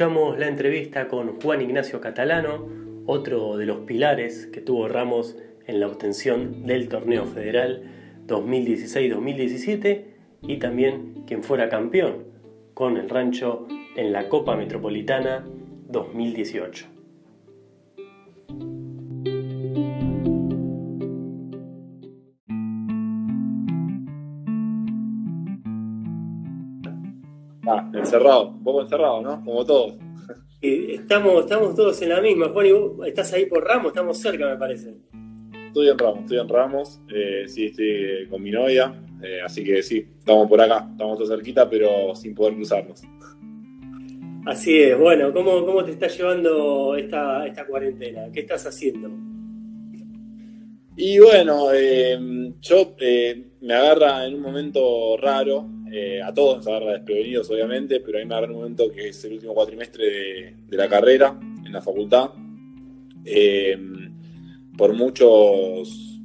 escuchamos la entrevista con Juan Ignacio Catalano, otro de los pilares que tuvo Ramos en la obtención del torneo federal 2016-2017 y también quien fuera campeón con el rancho en la Copa Metropolitana 2018. Encerrado, un poco encerrado, ¿no? Como todos. estamos, estamos todos en la misma. Juan, y vos estás ahí por Ramos, estamos cerca, me parece. Estoy en Ramos, estoy en Ramos. Eh, sí, estoy con mi novia. Eh, así que sí, estamos por acá, estamos todos cerquita, pero sin poder cruzarnos. Así es, bueno, ¿cómo, cómo te está llevando esta, esta cuarentena? ¿Qué estás haciendo? Y bueno, eh, yo me agarra en un momento raro, eh, a todos nos agarra desprevenidos obviamente, pero a mí me agarra un momento que es el último cuatrimestre de, la carrera en la facultad. Eh, por muchos,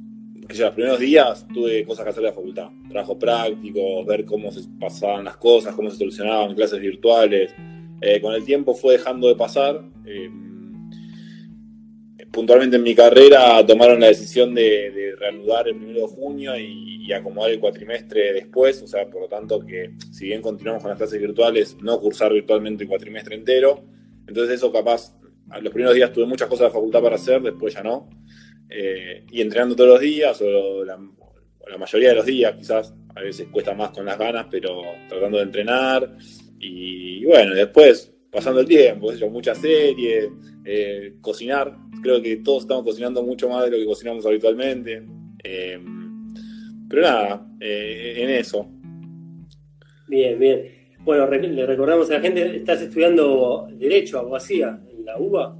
que los primeros días tuve cosas que hacer en la facultad, trabajo práctico, ver cómo se pasaban las cosas, cómo se solucionaban clases virtuales. Eh, con el tiempo fue dejando de pasar puntualmente en mi carrera tomaron la decisión de, reanudar el primero de junio y, acomodar el cuatrimestre después, o sea, por lo tanto que si bien continuamos con las clases virtuales, no cursar virtualmente el cuatrimestre entero. Entonces eso capaz, los primeros días tuve muchas cosas de facultad para hacer, después ya no. Eh, y entrenando todos los días, o la, mayoría de los días, quizás a veces cuesta más con las ganas, pero tratando de entrenar. Y, bueno, después pasando el tiempo, muchas series, eh, cocinar, creo que todos estamos cocinando mucho más de lo que cocinamos habitualmente. Eh, pero nada, eh, en eso. Bien, bien. Bueno, le recordamos a la gente, ¿estás estudiando Derecho, Abogacía, en la UBA?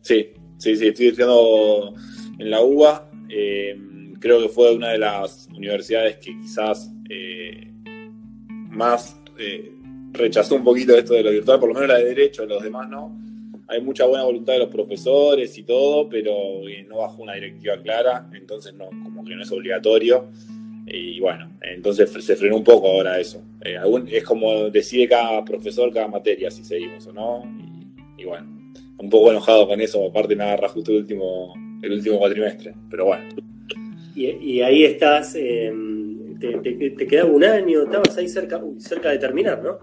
Sí, sí, sí, estoy estudiando en la UBA. Eh, creo que fue una de las universidades que quizás más rechazó un poquito esto de lo virtual, por lo menos la de Derecho, los demás no hay mucha buena voluntad de los profesores y todo, pero eh, no bajo una directiva clara, entonces no, como que no es obligatorio. Y bueno, entonces se frenó un poco ahora eso. Eh, es como decide cada profesor cada materia si seguimos o no. Y, bueno, un poco enojado con eso, aparte me agarra justo el último, el último cuatrimestre, pero bueno. Y, ahí estás, em, te, te, quedaba un año, estabas ahí cerca, cerca de terminar, ¿no?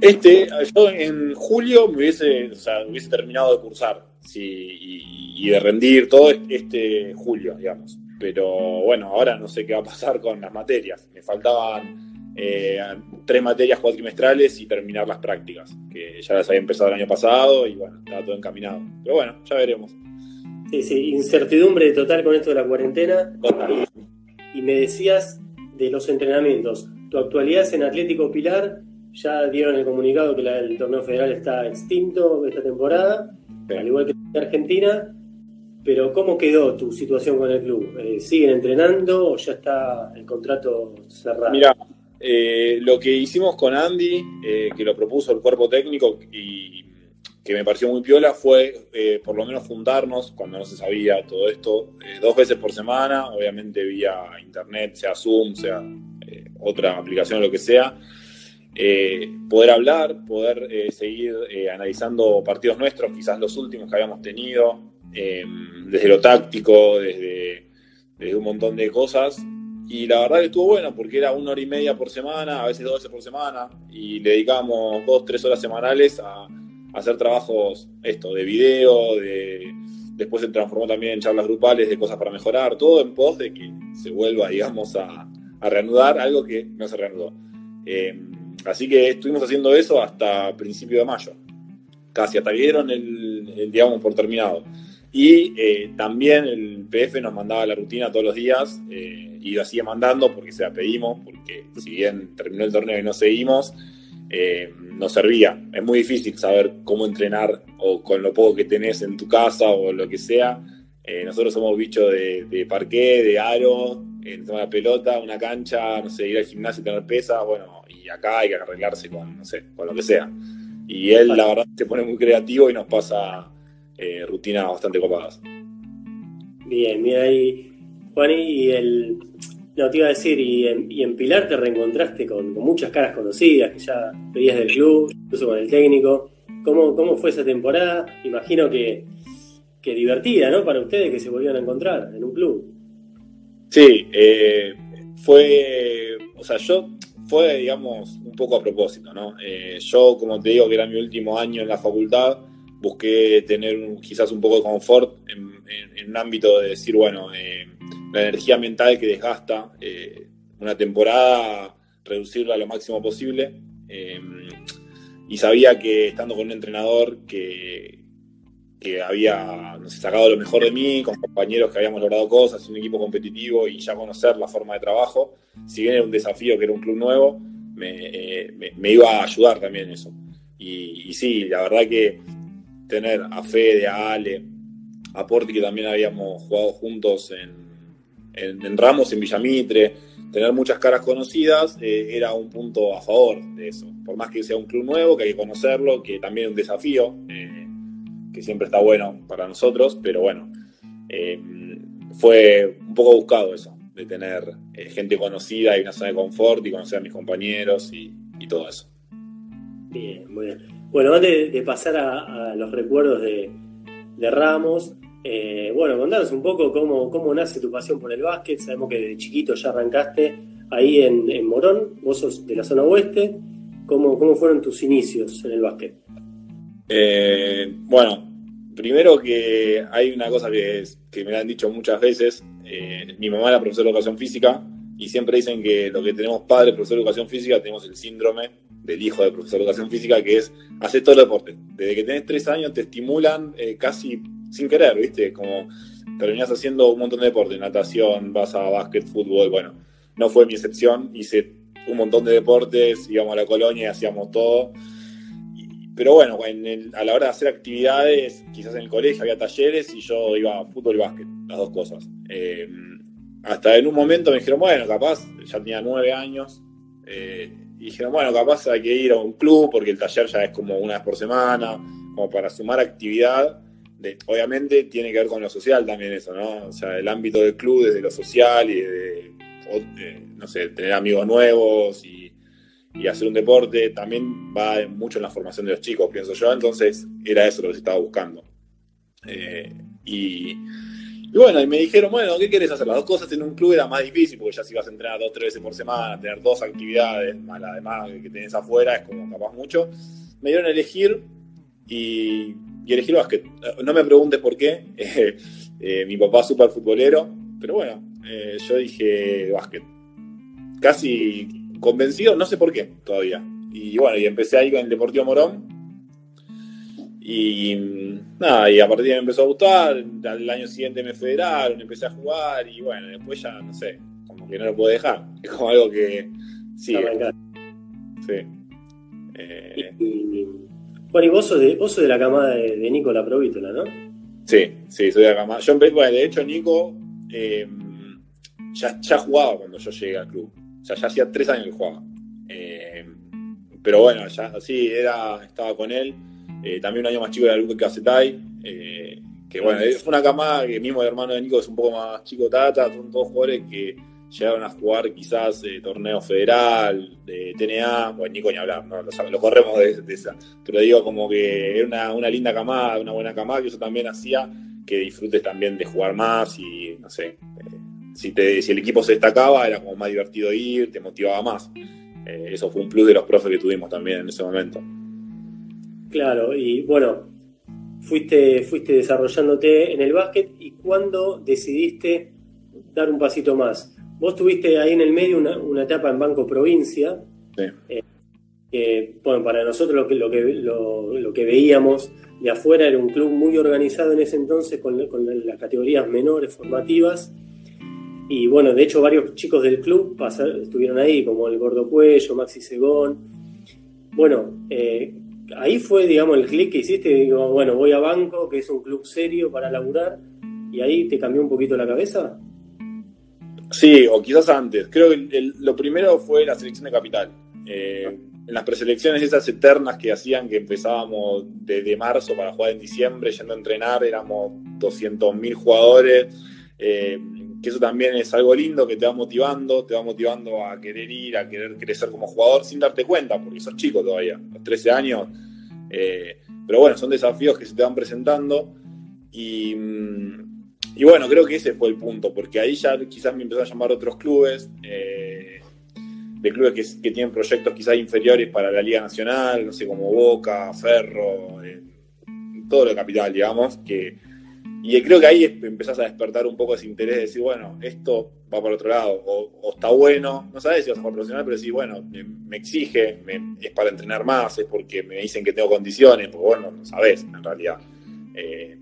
Este, yo en julio me hubiese, hubiese terminado de cursar y, de rendir todo este julio, digamos. Pero bueno, ahora no sé qué va a pasar con las materias. Me faltaban eh, tres materias cuatrimestrales y terminar las prácticas, que ya las había empezado el año pasado y bueno, estaba todo encaminado. Pero bueno, ya veremos. Sí, sí, incertidumbre total con esto de la cuarentena. Y me decías de los entrenamientos. Tu actualidad es en Atlético Pilar ya dieron el comunicado que el torneo federal está extinto esta temporada, al igual que en Argentina. Pero ¿cómo quedó tu situación con el club? Eh, ¿Siguen entrenando o ya está el contrato cerrado? Mira, eh, lo que hicimos con Andy, eh, que lo propuso el cuerpo técnico y que me pareció muy piola, fue por lo menos juntarnos cuando no se sabía todo esto, dos veces por semana, obviamente vía internet, sea Zoom, sea otra aplicación, lo que sea eh, poder hablar, poder eh, seguir eh, analizando partidos nuestros, quizás los últimos que habíamos tenido, desde lo táctico, desde, un montón de cosas. Y la verdad que estuvo bueno porque era una hora y media por semana, a veces dos veces por semana, y le dedicamos dos, tres horas semanales a, hacer trabajos esto, de video, de, después se transformó también en charlas grupales de cosas para mejorar, todo en pos de que se vuelva, digamos, a, reanudar algo que no se reanudó. Así que estuvimos haciendo eso hasta principio de mayo, casi hasta que dieron el, digamos, por terminado. Y eh, también el PF nos mandaba la rutina todos los días eh, y lo sigue mandando porque se la pedimos, porque si bien terminó el torneo y no seguimos, eh, nos servía. Es muy difícil saber cómo entrenar o con lo poco que tenés en tu casa o lo que sea. nosotros somos bichos de, de de aro, en la pelota, una cancha, no sé, ir al gimnasio y tener pesa, bueno, y acá hay que arreglarse con, no sé, con lo que sea. Y él, la verdad, se pone muy creativo y nos pasa eh, rutinas bastante copadas. Bien, mira ahí, Juan, y el. No, te iba a decir, y en, Pilar te reencontraste con, muchas caras conocidas que ya veías del club, incluso con el técnico. ¿Cómo, ¿Cómo fue esa temporada? Imagino que, que divertida, ¿no? Para ustedes que se volvieron a encontrar en un club. Sí, eh, fue, o sea, yo fue, digamos, un poco a propósito, ¿no? Eh, yo, como te digo, que era mi último año en la facultad, busqué tener quizás un poco de confort en, un ámbito de decir, bueno, eh, la energía mental que desgasta una temporada, reducirla lo máximo posible. y sabía que estando con un entrenador que, que había sacado lo mejor de mí, con compañeros que habíamos logrado cosas, un equipo competitivo y ya conocer la forma de trabajo. Si bien era un desafío que era un club nuevo, me, iba a ayudar también eso. Y, sí, la verdad que tener a Fede, a Ale, a Porti, que también habíamos jugado juntos en, Ramos, en Villamitre, tener muchas caras conocidas eh, era un punto a favor de eso. Por más que sea un club nuevo, que hay que conocerlo, que también es un desafío. Eh, que siempre está bueno para nosotros, pero bueno, eh, fue un poco buscado eso, de tener eh, gente conocida y una zona de confort y conocer a mis compañeros y, todo eso. Bien, muy bien. Bueno, antes de pasar a, los recuerdos de, Ramos, eh, bueno, contanos un poco cómo, cómo nace tu pasión por el básquet. Sabemos que de chiquito ya arrancaste ahí en, Morón, vos sos de la zona oeste. ¿Cómo, ¿Cómo fueron tus inicios en el básquet? bueno, Primero que hay una cosa que, me han dicho muchas veces, eh, mi mamá era profesora de educación física y siempre dicen que lo que tenemos padres, profesor de educación física, tenemos el síndrome del hijo de profesor de educación física, que es hacer todo el deporte. Desde que tenés tres años te estimulan eh, casi sin querer, ¿viste? Como terminás haciendo un montón de deporte, natación, vas a básquet, fútbol, bueno, no fue mi excepción, hice un montón de deportes, íbamos a la colonia hacíamos todo. Pero bueno, a la hora de hacer actividades, quizás en el colegio había talleres y yo iba a fútbol y básquet, las dos cosas. Eh, hasta en un momento me dijeron, bueno, capaz, ya tenía nueve años, eh, y dijeron, bueno, capaz hay que ir a un club porque el taller ya es como una vez por semana, como para sumar actividad. obviamente tiene que ver con lo social también eso, ¿no? O sea, el ámbito del club desde lo social y de, no sé, tener amigos nuevos y y hacer un deporte también va mucho en la formación de los chicos, pienso yo. Entonces era eso lo que estaba buscando. Eh, y, bueno, y me dijeron, bueno, ¿qué quieres hacer? Las dos cosas en un club era más difícil, porque ya si vas a entrenar dos, tres veces por semana, tener dos actividades, más la demás que tenés afuera, es como capaz mucho. Me dieron a elegir y, y elegí el básquet. No me preguntes por qué. Eh, mi papá es súper futbolero, pero bueno, eh, yo dije básquet. Casi convencido, no sé por qué todavía. Y bueno, y empecé ahí con el Deportivo Morón. Y nada, y a partir de ahí me empezó a gustar. Al año siguiente me federaron, empecé a jugar y bueno, después ya no sé, como que no lo puedo dejar. Es como algo que sí. Sí. Eh, bueno, y vos sos de, vos de la camada de, de Nico La Provítola, ¿no? Sí, sí, soy de la camada. Yo, bueno, de hecho, Nico eh, ya, ya jugaba cuando yo llegué al club. Sea, ya hacía tres años que jugaba. Eh, pero bueno, ya sí, era, estaba con él. Eh, también un año más chico era Luke Casetay. Eh, que bueno, es una camada que mismo el hermano de Nico es un poco más chico Tata, son todos jugadores que llegaron a jugar quizás torneo federal, de TNA, bueno, Nico ni hablar, ¿no? lo, corremos de, esa. Pero digo como que era una, una linda camada, una buena camada, que eso también hacía que disfrutes también de jugar más y no sé, si, el equipo se destacaba, era como más divertido ir, te motivaba más. Eh, eso fue un plus de los profes que tuvimos también en ese momento. Claro, y bueno, fuiste, fuiste desarrollándote en el básquet y cuando decidiste dar un pasito más. Vos tuviste ahí en el medio una, etapa en Banco Provincia. Sí. Eh, bueno, para nosotros lo que, lo, que, lo, que veíamos de afuera era un club muy organizado en ese entonces con, con las categorías menores formativas y bueno, de hecho varios chicos del club estuvieron ahí, como el Gordo Cuello, Maxi Segón. Bueno, eh, ahí fue, digamos, el clic que hiciste, digo, bueno, voy a Banco, que es un club serio para laburar, y ahí te cambió un poquito la cabeza. Sí, o quizás antes. Creo que lo primero fue la selección de capital. Eh, en las preselecciones esas eternas que hacían que empezábamos desde marzo para jugar en diciembre, yendo a entrenar, éramos 200.000 jugadores. Eh, que eso también es algo lindo que te va motivando, te va motivando a querer ir, a querer crecer como jugador sin darte cuenta, porque sos chico todavía, los 13 años, Eh, pero bueno, son desafíos que se te van presentando y, y, bueno, creo que ese fue el punto, porque ahí ya quizás me empezaron a llamar otros clubes, eh, de clubes que, que, tienen proyectos quizás inferiores para la Liga Nacional, no sé, como Boca, Ferro, eh, todo lo capital, digamos, que y creo que ahí empezás a despertar un poco ese interés de decir, bueno, esto va por otro lado, o, está bueno, no sabes si vas a jugar profesional, pero sí, bueno, me, exige, es para entrenar más, es porque me dicen que tengo condiciones, porque bueno, no sabes en realidad. Eh,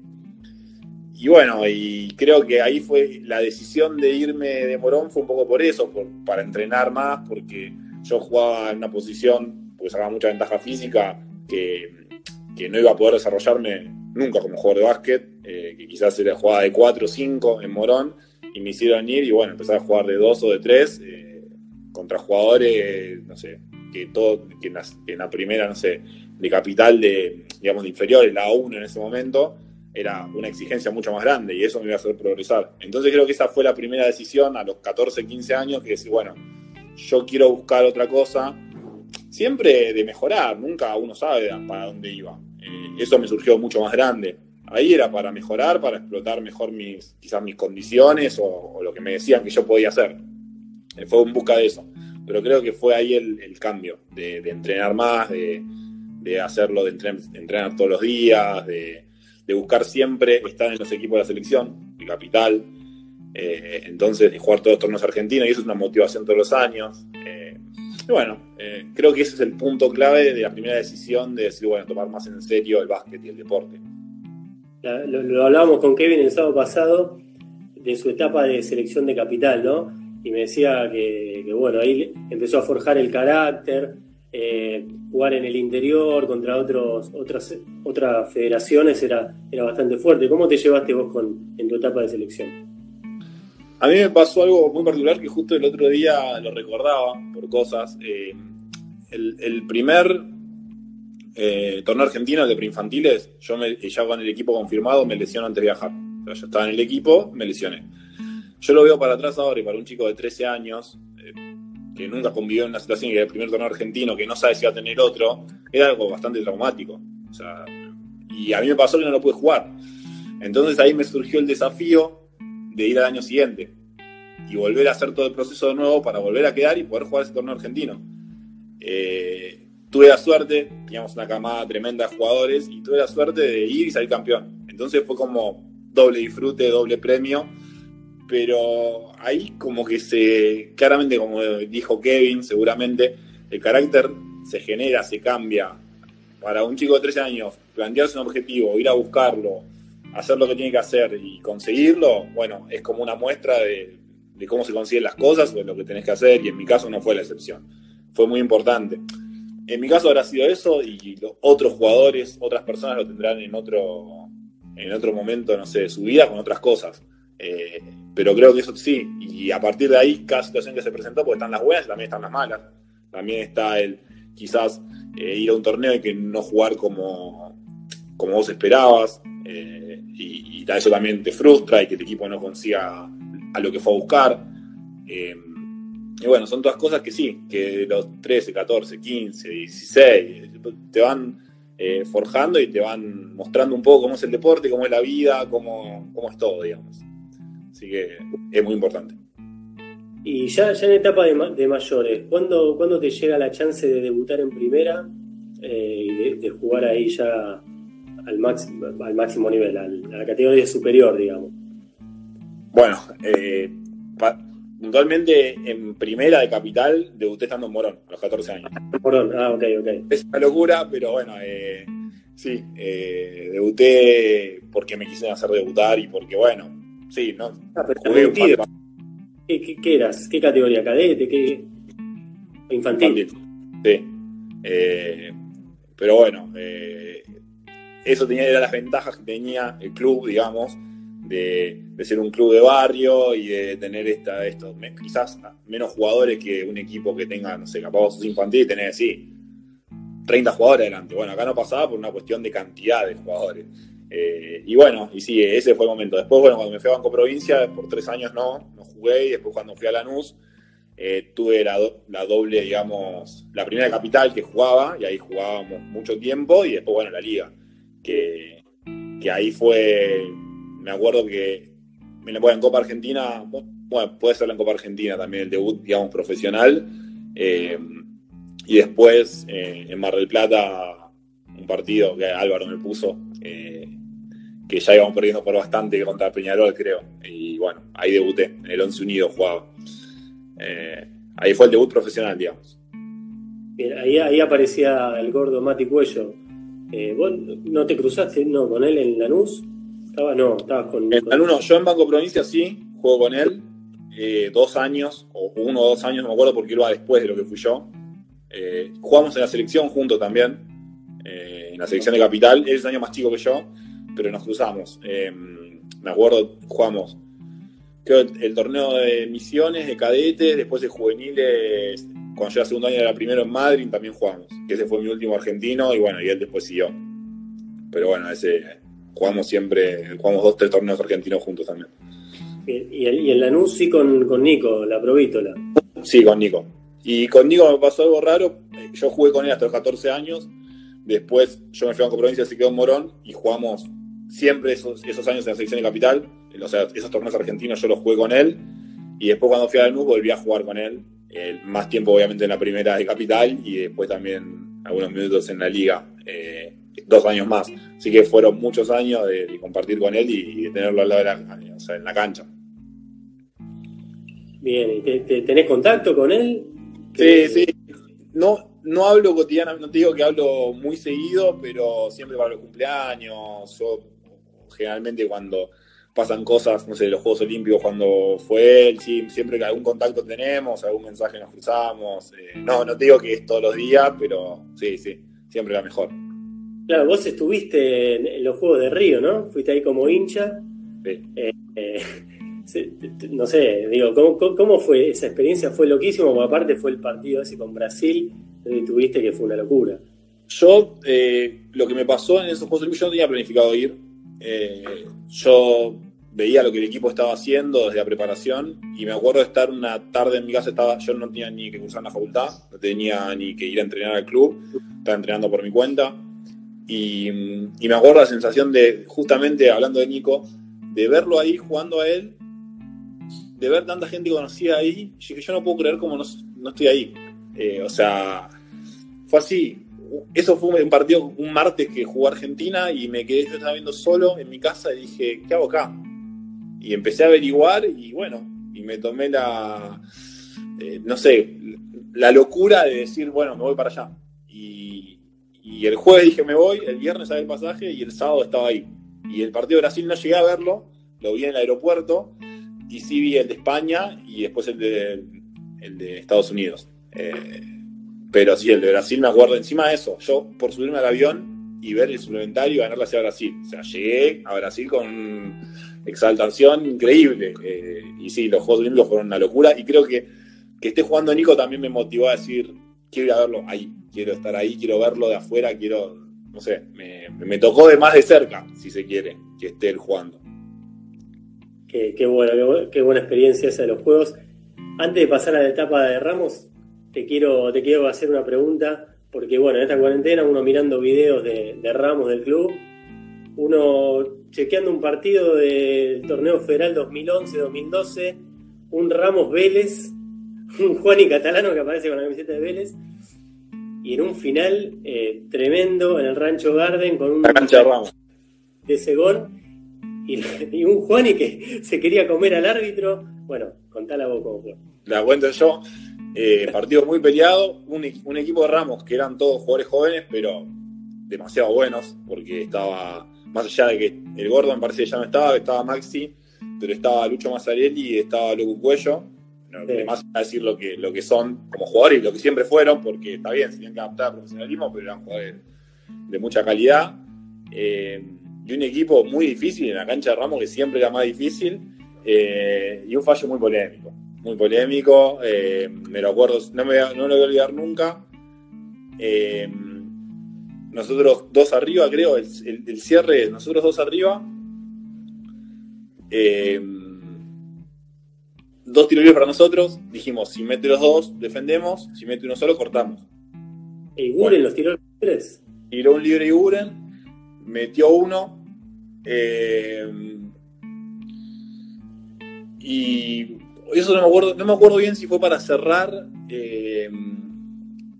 y bueno, y creo que ahí fue la decisión de irme de Morón fue un poco por eso, para entrenar más, porque yo jugaba en una posición, pues sacaba mucha ventaja física, que, que no iba a poder desarrollarme nunca como jugador de básquet, eh, que quizás era jugada de 4 o 5 en Morón, y me hicieron ir y bueno, empezar a jugar de 2 o de 3 eh, contra jugadores, no sé, que todo, que en, la, primera, no sé, de capital de, digamos, de inferiores, la 1 en ese momento, era una exigencia mucho más grande y eso me iba a hacer progresar. Entonces creo que esa fue la primera decisión a los 14, 15 años, que decir, bueno, yo quiero buscar otra cosa, siempre de mejorar, nunca uno sabe para dónde iba. Eh, eso me surgió mucho más grande. Ahí era para mejorar, para explotar mejor mis, quizás mis condiciones o, lo que me decían que yo podía hacer. Eh, fue en busca de eso. Pero creo que fue ahí el, cambio, de, entrenar más, de, hacerlo, de entrenar, todos los días, de, buscar siempre estar en los equipos de la selección, de capital. Eh, entonces, de jugar todos los torneos argentinos, y eso es una motivación todos los años. Y bueno, eh, creo que ese es el punto clave de la primera decisión de decir, bueno, tomar más en serio el básquet y el deporte. Lo, hablábamos con Kevin el sábado pasado de su etapa de selección de capital, ¿no? Y me decía que, bueno, ahí empezó a forjar el carácter, eh, jugar en el interior contra otros, otras, otras federaciones era, era bastante fuerte. ¿Cómo te llevaste vos con, en tu etapa de selección? A mí me pasó algo muy particular que justo el otro día lo recordaba por cosas. Eh, el, primer eh, torneo argentino, de preinfantiles, yo me, ya con el equipo confirmado me lesiono antes de viajar. O sea, yo estaba en el equipo, me lesioné. Yo lo veo para atrás ahora y para un chico de 13 años, eh, que nunca convivió en una situación que el primer torneo argentino, que no sabe si va a tener otro, era algo bastante traumático. O sea, y a mí me pasó que no lo pude jugar. Entonces ahí me surgió el desafío de ir al año siguiente y volver a hacer todo el proceso de nuevo para volver a quedar y poder jugar ese torneo argentino. Eh, tuve la suerte, teníamos una camada tremenda de jugadores y tuve la suerte de ir y salir campeón. Entonces fue como doble disfrute, doble premio, pero ahí como que se, claramente como dijo Kevin, seguramente el carácter se genera, se cambia. Para un chico de 13 años, plantearse un objetivo, ir a buscarlo, hacer lo que tiene que hacer y conseguirlo, bueno, es como una muestra de, cómo se consiguen las cosas o de lo que tenés que hacer, y en mi caso no fue la excepción. Fue muy importante. En mi caso habrá sido eso, y los otros jugadores, otras personas lo tendrán en otro, en otro momento, no sé, de su vida con otras cosas. Eh, pero creo que eso sí, y a partir de ahí, cada situación que se presentó, porque están las buenas, también están las malas. También está el quizás eh, ir a un torneo y que no jugar como, como vos esperabas. Eh, y, eso también te frustra y que el equipo no consiga a lo que fue a buscar. Eh, y bueno, son todas cosas que sí, que los 13, 14, 15, 16 te van eh, forjando y te van mostrando un poco cómo es el deporte, cómo es la vida, cómo, cómo es todo, digamos. Así que es muy importante. Y ya, ya en etapa de, mayores, ¿cuándo, ¿cuándo, te llega la chance de debutar en primera y de, jugar ahí ya al, máximo, al máximo nivel, a la categoría superior, digamos. Bueno, eh, puntualmente en primera de capital debuté estando en Morón, a los 14 años. Morón, ah, ok, ok. Es una locura, pero bueno, eh, sí, eh, debuté porque me quise hacer debutar y porque, bueno, sí, ¿no? Ah, ¿Qué, qué, eras? ¿Qué categoría? ¿Cadete? ¿Qué? Infantil. Infantil. Sí. Eh, pero bueno, eh, eso tenía, era las ventajas que tenía el club, digamos, de, ser un club de barrio y de tener esta, estos, quizás menos jugadores que un equipo que tenga, no sé, capaz sos infantil y tenés así 30 jugadores adelante. Bueno, acá no pasaba por una cuestión de cantidad de jugadores. Eh, y bueno, y sí, ese fue el momento. Después, bueno, cuando me fui a Banco Provincia, por tres años no, no jugué, y después cuando fui a Lanús, eh, tuve la, doble, digamos, la primera capital que jugaba, y ahí jugábamos mucho tiempo, y después, bueno, la liga, que, ahí fue, me acuerdo que, en Copa Argentina, bueno, puede ser en Copa Argentina también el debut, digamos, profesional, eh, y después eh, en Mar del Plata, un partido que Álvaro me puso, que ya íbamos perdiendo por bastante contra Peñarol, creo, y bueno, ahí debuté, en el 11 Unido jugaba. Eh, ahí fue el debut profesional, digamos. ahí, ahí aparecía el gordo Mati Cuello. Eh, ¿Vos no te cruzaste no, con él en Lanús? Estaba, no, estabas con. En Lanús no, yo en Banco Provincia sí, juego con él. Eh, dos años, o uno o dos años, no me acuerdo porque iba después de lo que fui yo. jugamos en la selección juntos también, en la selección de Capital. Él es un año más chico que yo, pero nos cruzamos. me acuerdo, jugamos creo, el torneo de misiones, de cadetes, después de juveniles, cuando yo era segundo año era primero en Madrid, también jugamos, que ese fue mi último argentino, y bueno, y él después siguió. Pero bueno, ese jugamos siempre, jugamos dos, tres torneos argentinos juntos también. Y, y en Lanús sí con, con Nico, la provítola. Sí, con Nico. Y con Nico me pasó algo raro, yo jugué con él hasta los 14 años, después yo me fui a Provincia, se quedó en Morón, y jugamos siempre esos, esos años en la selección de capital, o sea, esos torneos argentinos yo los jugué con él y después cuando fui a Lanús volví a jugar con él, más tiempo obviamente en la primera de Capital y después también algunos minutos en la liga, eh, dos años más. Así que fueron muchos años de, compartir con él y, de tenerlo al lado de la, o sea, en la cancha. Bien, ¿y te, tenés contacto con él? Sí, sí. No, no hablo cotidianamente, no te digo que hablo muy seguido, pero siempre para los cumpleaños, yo generalmente cuando pasan cosas, no sé, los Juegos Olímpicos cuando fue él, sí, siempre que algún contacto tenemos, algún mensaje nos cruzamos. Eh, no, no te digo que es todos los días, pero sí, sí, siempre la mejor. Claro, vos estuviste en, los Juegos de Río, ¿no? Fuiste ahí como hincha. Sí. Eh, eh, no sé, digo, ¿cómo, fue esa experiencia? Fue loquísimo, porque aparte fue el partido ese con Brasil, y tuviste que fue una locura. Yo, lo que me pasó en esos Juegos Olímpicos, yo no tenía planificado ir. yo veía lo que el equipo estaba haciendo desde la preparación y me acuerdo de estar una tarde en mi casa, estaba, yo no tenía ni que cursar la facultad, no tenía ni que ir a entrenar al club, estaba entrenando por mi cuenta y, me acuerdo la sensación de, justamente hablando de Nico, de verlo ahí jugando a él, de ver tanta gente conocida ahí, y que yo no puedo creer cómo no, estoy ahí. Eh, o sea, fue así. Eso fue un partido un martes que jugó Argentina y me quedé, yo estaba viendo solo en mi casa y dije, ¿qué hago acá? y empecé a averiguar y bueno, y me tomé la, eh, no sé, la locura de decir, bueno, me voy para allá. Y el jueves dije, me voy, el viernes sale el pasaje y el sábado estaba ahí. Y el partido de Brasil no llegué a verlo, lo vi en el aeropuerto y sí vi el de España y después el de, el de Estados Unidos. Eh, pero sí, el de Brasil me acuerdo encima de eso. Yo, por subirme al avión y ver el suplementario y ganarla hacia Brasil. O sea, llegué a Brasil con exaltación increíble. Eh, y sí, los Juegos Olímpicos fueron una locura. Y creo que que esté jugando Nico también me motivó a decir, quiero verlo ahí, quiero estar ahí, quiero verlo de afuera, quiero, no sé, me, tocó de más de cerca, si se quiere, que esté él jugando. Qué, buena, qué, buena experiencia esa de los Juegos. Antes de pasar a la etapa de Ramos, te quiero, te quiero hacer una pregunta, porque bueno, en esta cuarentena uno mirando videos de, de Ramos del club, uno chequeando un partido del torneo federal 2011-2012, un Ramos Vélez, un Juan y Catalano que aparece con la camiseta de Vélez, y en un final eh, tremendo en el Rancho Garden con un la cancha de Ramos de ese gol y, un Juani que se quería comer al árbitro. Bueno, contala vos cómo fue. La cuento yo. Eh, partido muy peleado, un, un equipo de Ramos que eran todos jugadores jóvenes, pero demasiado buenos, porque estaba más allá de que el gordo me parece que ya no estaba, estaba Maxi, pero estaba Lucho Mazzarelli y estaba Luco Cuello. Más a decir lo que, lo que son como jugadores y lo que siempre fueron, porque está bien, se tienen que adaptar al profesionalismo, pero eran jugadores de mucha calidad. Eh, y un equipo muy difícil en la cancha de Ramos, que siempre era más difícil, eh, y un fallo muy polémico. Muy polémico, eh, me lo acuerdo, no, me, no lo voy a olvidar nunca nosotros dos arriba, creo, el, cierre, nosotros dos arriba. Eh, dos tiros libres para nosotros, dijimos, si mete los dos, defendemos, si mete uno solo, cortamos. ¿Y Guren los tiró libres? Tiró un libre y Guren, metió uno, eh, y eso no me acuerdo, no me acuerdo bien si fue para cerrar eh,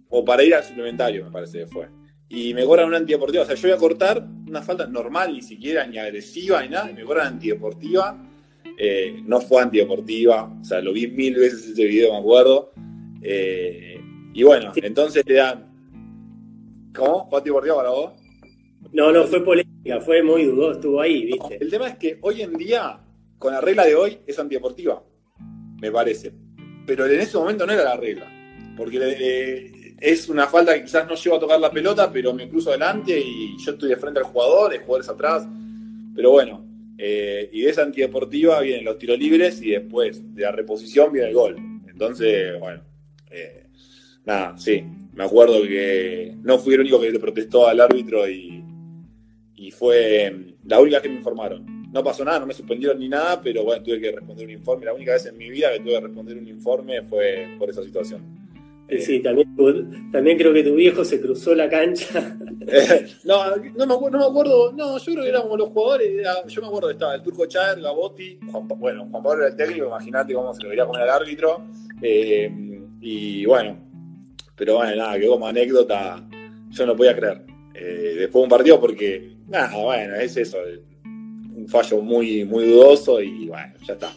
o para ir al suplementario, me parece que fue. Y me cobran una antideportiva. O sea, yo voy a cortar una falta normal, ni siquiera ni agresiva ni nada, y me cobran antideportiva. Eh, no fue antideportiva, o sea, lo vi mil veces ese video, me acuerdo. Eh, y bueno, entonces te dan. ¿Cómo? ¿Fue antideportiva para vos? No, no, fue polémica, fue muy dudoso, estuvo ahí, ¿viste? el tema es que hoy en día, con la regla de hoy, es antideportiva me parece. Pero en ese momento no era la regla, porque eh, es una falta que quizás no llego a tocar la pelota, pero me cruzo adelante y yo estoy de frente al jugador, el jugador es atrás. Pero bueno, eh, y de esa antideportiva vienen los tiros libres y después de la reposición viene el gol. Entonces, bueno, eh, nada, sí, me acuerdo que no fui el único que le protestó al árbitro y, y fue la única que me informaron no pasó nada, no me suspendieron ni nada, pero bueno, tuve que responder un informe. La única vez en mi vida que tuve que responder un informe fue por esa situación. Sí, también, también creo que tu viejo se cruzó la cancha. no, no me, acuerdo, no me acuerdo, no, yo creo que éramos los jugadores, yo me acuerdo que estaba el Turco Chávez, Gabotti, bueno, Juan Pablo era el técnico, imagínate cómo se lo vería poner al árbitro, eh, y bueno, pero bueno, nada, que como anécdota, yo no podía creer. Eh, después de un partido porque, nada, bueno, es eso, un fallo muy, muy dudoso y bueno, ya está.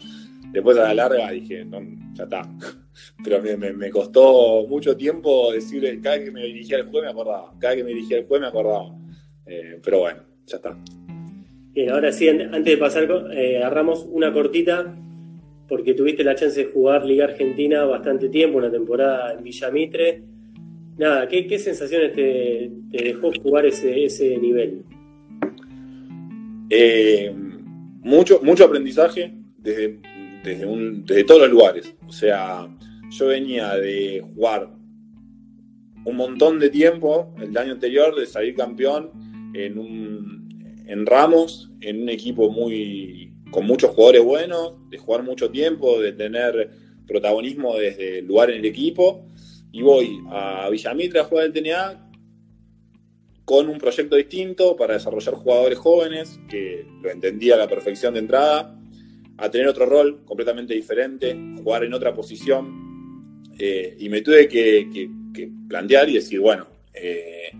Después a la larga dije, no, ya está. Pero me, me, costó mucho tiempo decirle, cada vez que me dirigía al juez me acordaba, cada vez que me dirigía al juez me acordaba. Eh, pero bueno, ya está. Bien, ahora sí, antes de pasar, eh, agarramos una cortita, porque tuviste la chance de jugar Liga Argentina bastante tiempo, una temporada en Villamitre. Nada, ¿qué, qué sensaciones te, te, dejó jugar ese, ese nivel? Eh, mucho, mucho aprendizaje desde, desde, todos los lugares. O sea, yo venía de jugar un montón de tiempo el año anterior, de salir campeón en, un, en Ramos, en un equipo muy con muchos jugadores buenos, de jugar mucho tiempo, de tener protagonismo desde el lugar en el equipo. Y voy a Villamitra a jugar el TNA con un proyecto distinto para desarrollar jugadores jóvenes, que lo entendía a la perfección de entrada, a tener otro rol completamente diferente, jugar en otra posición, eh, y me tuve que, plantear y decir, bueno, eh,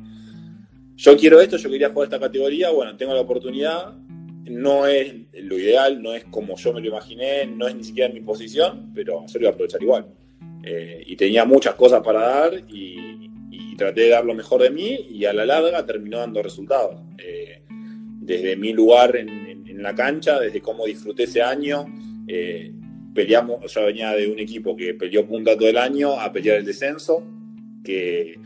yo quiero esto, yo quería jugar esta categoría, bueno, tengo la oportunidad, no es lo ideal, no es como yo me lo imaginé, no es ni siquiera en mi posición, pero yo lo voy a aprovechar igual. Eh, y tenía muchas cosas para dar y, traté de dar lo mejor de mí y a la larga terminó dando resultados. Desde mi lugar en, la cancha, desde cómo disfruté ese año, eh, peleamos, yo venía de un equipo que peleó punta todo el año a pelear el descenso, que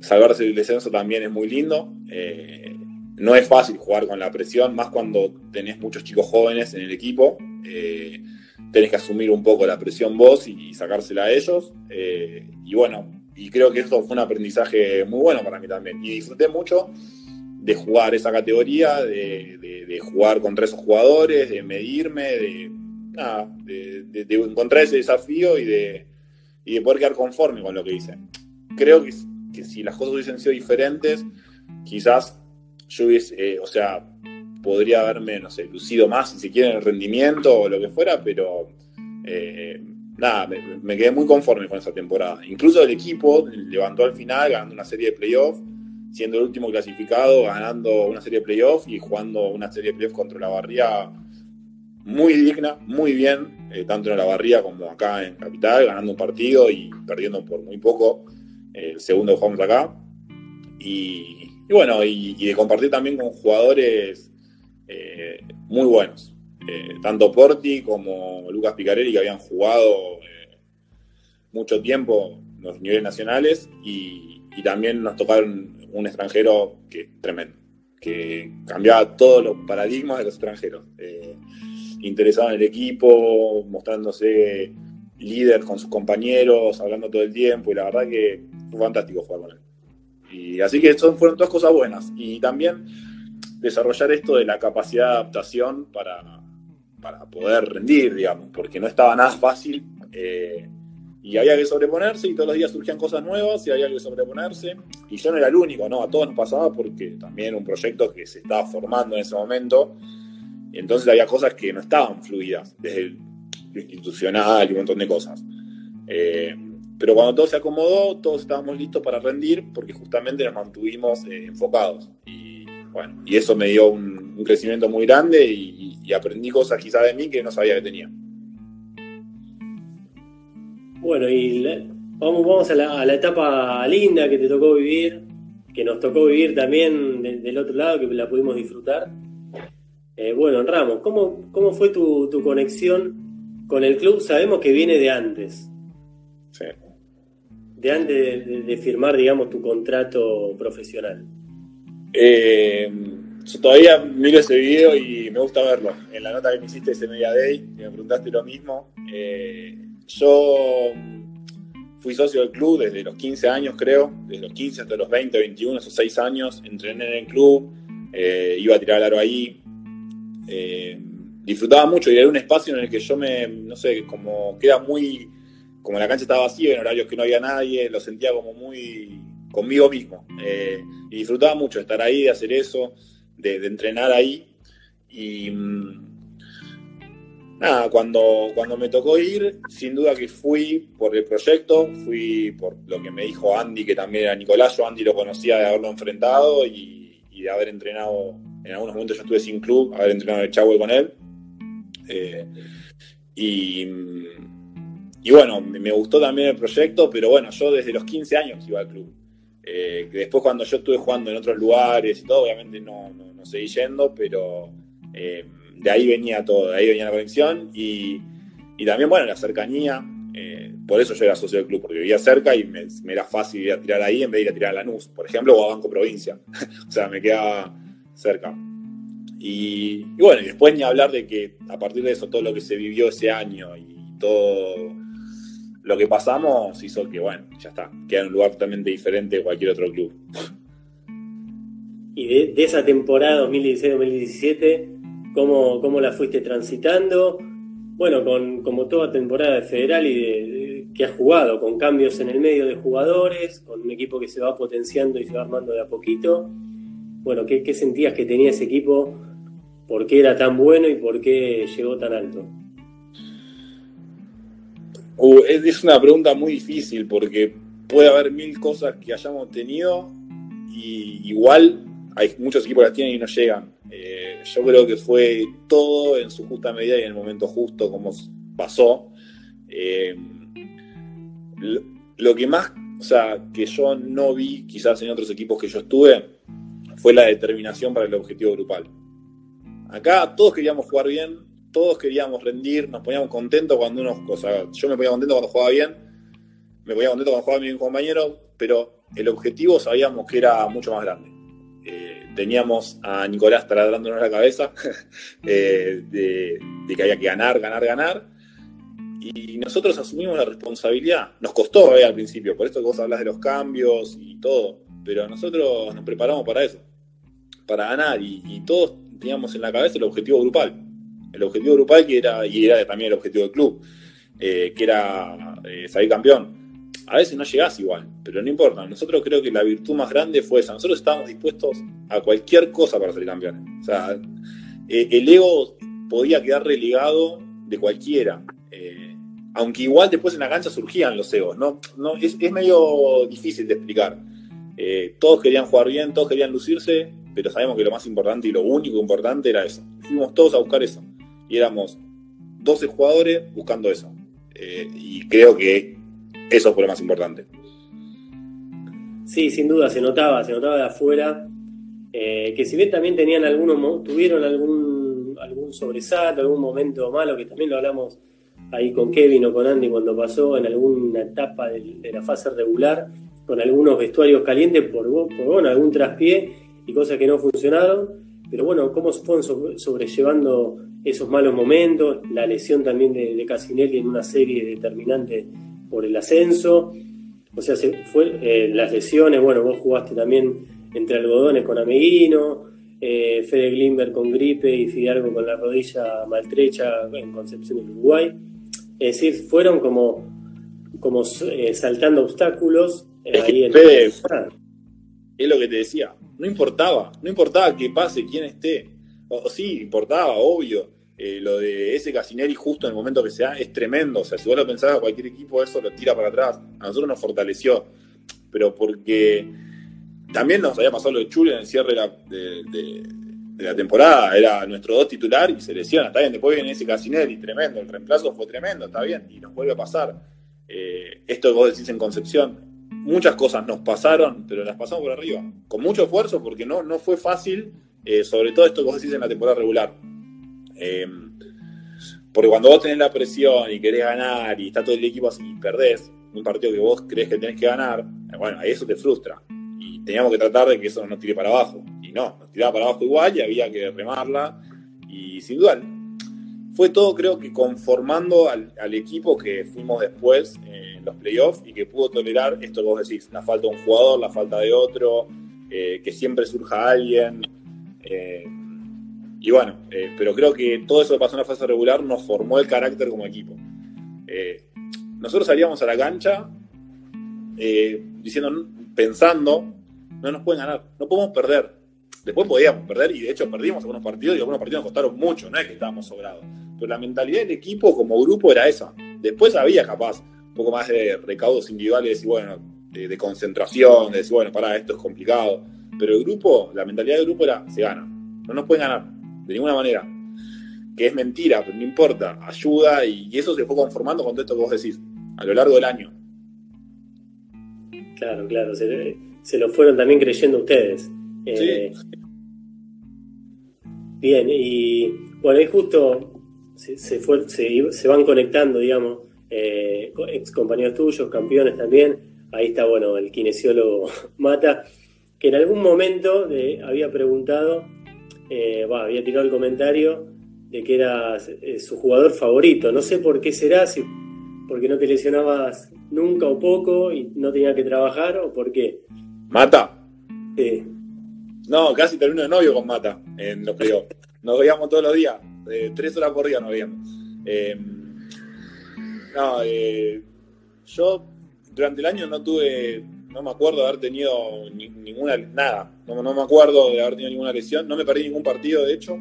salvarse del descenso también es muy lindo. Eh, no es fácil jugar con la presión, más cuando tenés muchos chicos jóvenes en el equipo. tenés que asumir un poco la presión vos y, sacársela a ellos. y bueno, y creo que eso fue un aprendizaje muy bueno para mí también. Y disfruté mucho de jugar esa categoría, de, jugar contra esos jugadores, de medirme, de, de, encontrar ese desafío y de, y de poder quedar conforme con lo que hice. Creo que, si las cosas hubiesen sido diferentes, quizás yo hubiese, eh, o sea, podría haberme, no sé, lucido más, si se quiere, en el rendimiento o lo que fuera, pero eh, nada, me, quedé muy conforme con esa temporada. Incluso el equipo levantó al final ganando una serie de playoffs, siendo el último clasificado, ganando una serie de playoffs y jugando una serie de playoffs contra la Barría muy digna, muy bien, eh, tanto en la Barría como acá en Capital, ganando un partido y perdiendo por muy poco el segundo que jugamos acá. Y, bueno, y, de compartir también con jugadores eh, muy buenos. Eh, tanto Porti como Lucas Picarelli, que habían jugado eh, mucho tiempo los niveles nacionales, y, también nos tocaron un extranjero que tremendo, que cambiaba todos los paradigmas de los extranjeros. Eh, interesado en el equipo, mostrándose líder con sus compañeros, hablando todo el tiempo, y la verdad que fue fantástico jugar con él. Y así que fueron todas cosas buenas. Y también desarrollar esto de la capacidad de adaptación para, para poder rendir, digamos, porque no estaba nada fácil. Eh, y había que sobreponerse y todos los días surgían cosas nuevas y había que sobreponerse. Y yo no era el único, ¿no? A todos nos pasaba porque también era un proyecto que se estaba formando en ese momento. Y entonces había cosas que no estaban fluidas, desde lo institucional y un montón de cosas. Eh, pero cuando todo se acomodó, todos estábamos listos para rendir porque justamente nos mantuvimos eh, enfocados. Y bueno, y eso me dio un, crecimiento muy grande y, y aprendí cosas quizás de mí que no sabía que tenía. Bueno, y vamos, vamos a, la, etapa linda que te tocó vivir, que nos tocó vivir también del otro lado, que la pudimos disfrutar. Eh, bueno, Ramos, ¿cómo, cómo fue tu, conexión con el club? Sabemos que viene de antes. Sí. De antes de, firmar, digamos, tu contrato profesional. Eh, yo todavía miro ese video y me gusta verlo. En la nota que me hiciste ese Media Day, me preguntaste lo mismo. Eh, yo fui socio del club desde los 15 años, creo, desde los 15 hasta los 20, 21, esos 6 años, entrené en el club, eh, iba a tirar el aro ahí. Eh, disfrutaba mucho y era un espacio en el que yo me, no sé, como que era muy, como la cancha estaba vacía, en horarios que no había nadie, lo sentía como muy conmigo mismo. Eh, y disfrutaba mucho de estar ahí, de hacer eso, de, de entrenar ahí. Y mm, nada, cuando, cuando me tocó ir, sin duda que fui por el proyecto, fui por lo que me dijo Andy, que también era Nicolás, yo Andy lo conocía de haberlo enfrentado y, de haber entrenado, en algunos momentos yo estuve sin club, haber entrenado en el Chagüe con él. Eh, y, bueno, me gustó también el proyecto, pero bueno, yo desde los 15 años iba al club. Eh, después cuando yo estuve jugando en otros lugares y todo, obviamente no, no, seguí yendo, pero... Eh, de ahí venía todo, de ahí venía la conexión y, también, bueno, la cercanía. Eh, por eso yo era socio del club, porque vivía cerca y me, era fácil ir a tirar ahí en vez de ir a tirar a Lanús, por ejemplo, o a Banco Provincia. o sea, me quedaba cerca. Y, bueno, y después ni hablar de que a partir de eso, todo lo que se vivió ese año y todo lo que pasamos hizo que, bueno, ya está, queda en un lugar totalmente diferente de cualquier otro club. Y de esa temporada 2016-2017 cómo, la fuiste transitando, bueno, con como toda temporada de federal y de, que has jugado, con cambios en el medio de jugadores, con un equipo que se va potenciando y se va armando de a poquito. Bueno, ¿qué, sentías que tenía ese equipo? ¿Por qué era tan bueno y por qué llegó tan alto? Uh, es una pregunta muy difícil porque puede haber mil cosas que hayamos tenido y igual hay muchos equipos que las tienen y no llegan. Eh, yo creo que fue todo en su justa medida y en el momento justo como pasó. Eh, lo, que más, o sea, que yo no vi quizás en otros equipos que yo estuve, fue la determinación para el objetivo grupal. Acá todos queríamos jugar bien, todos queríamos rendir, nos poníamos contentos cuando uno, o sea, yo me ponía contento cuando jugaba bien, me ponía contento cuando jugaba bien compañero, pero el objetivo sabíamos que era mucho más grande teníamos a Nicolás taladrándonos la cabeza eh, de, que había que ganar, ganar, ganar. Y nosotros asumimos la responsabilidad. Nos costó eh, al principio, por esto que vos hablas de los cambios y todo, pero nosotros nos preparamos para eso, para ganar. Y, todos teníamos en la cabeza el objetivo grupal. El objetivo grupal que era, y era también el objetivo del club, eh, que era salir campeón a veces no llegás igual, pero no importa. Nosotros creo que la virtud más grande fue esa. Nosotros estábamos dispuestos a cualquier cosa para ser campeones. O sea, eh, el ego podía quedar relegado de cualquiera. Eh, aunque igual después en la cancha surgían los egos. ¿no? no es, medio difícil de explicar. Eh, todos querían jugar bien, todos querían lucirse, pero sabemos que lo más importante y lo único importante era eso. Fuimos todos a buscar eso. Y éramos 12 jugadores buscando eso. y creo que eso fue lo más importante. Sí, sin duda, se notaba, se notaba de afuera. Eh, que si bien también tenían algunos, tuvieron algún, algún sobresalto, algún momento malo, que también lo hablamos ahí con Kevin o con Andy cuando pasó en alguna etapa de, la fase regular, con algunos vestuarios calientes por, por bueno, algún traspié y cosas que no funcionaron. Pero bueno, cómo fueron sobrellevando esos malos momentos, la lesión también de, de Casinelli en una serie determinante por el ascenso. O sea, se fue, eh, las lesiones, bueno, vos jugaste también entre algodones con Ameguino. eh, Fede Glimber con gripe y Fidalgo con la rodilla maltrecha en Concepción del Uruguay. Es decir, fueron como, como eh, saltando obstáculos eh, ahí en Fede, es lo que te decía, no importaba, no importaba que pase quién esté. O, sí, importaba, obvio. Lo de ese Casineri justo en el momento que se da es tremendo. O sea, si vos lo pensabas, cualquier equipo eso lo tira para atrás. A nosotros nos fortaleció. Pero porque también nos había pasado lo de Chule en el cierre de, la temporada. Era nuestro dos titular y se lesiona. Está bien, después viene ese Casinelli, tremendo. El reemplazo fue tremendo, está bien. Y nos vuelve a pasar. Eh, esto que vos decís en Concepción, muchas cosas nos pasaron, pero las pasamos por arriba. Con mucho esfuerzo, porque no, no fue fácil, eh, sobre todo esto que vos decís en la temporada regular. Eh, porque cuando vos tenés la presión y querés ganar y está todo el equipo así y perdés un partido que vos crees que tenés que ganar, bueno, ahí eso te frustra teníamos que tratar de que eso no nos tire para abajo. Y no, nos tiraba para abajo igual y había que remarla. Y sin duda, fue todo creo que conformando al, equipo que fuimos después en los playoffs y que pudo tolerar esto que vos decís, la falta de un jugador, la falta de otro, eh, que siempre surja alguien. Eh, y bueno, eh, pero creo que todo eso que pasó en la fase regular nos formó el carácter como equipo. nosotros salíamos a la cancha diciendo, pensando no nos pueden ganar, no podemos perder. Después podíamos perder y de hecho perdimos algunos partidos y algunos partidos nos costaron mucho, no es que estábamos sobrados. Pero la mentalidad del equipo como grupo era esa. Después había capaz un poco más de recaudos individuales y bueno, de, concentración, de decir, bueno, para esto es complicado. Pero el grupo, la mentalidad del grupo era, se gana. No nos pueden ganar, de ninguna manera. Que es mentira, pero no importa, ayuda y, eso se fue conformando con todo esto que vos decís, a lo largo del año. Claro, claro. Se, se lo fueron también creyendo ustedes. Eh, bien, y bueno, ahí justo se, se, van conectando, digamos, eh, ex compañeros tuyos, campeones también. Ahí está, bueno, el kinesiólogo Mata, que en algún momento había preguntado, eh, había tirado el comentario de que era su jugador favorito. No sé por qué será, si porque no te lesionabas nunca o poco y no tenía que trabajar o por qué. ¿Mata? Sí. No, casi termino de novio con Mata en los playoffs. Nos veíamos todos los días, tres horas por día nos veíamos. Em, no, eh, yo durante el año no tuve, no me acuerdo de haber tenido ninguna, nada, no, no, me acuerdo de haber tenido ninguna lesión, no me perdí ningún partido, de hecho,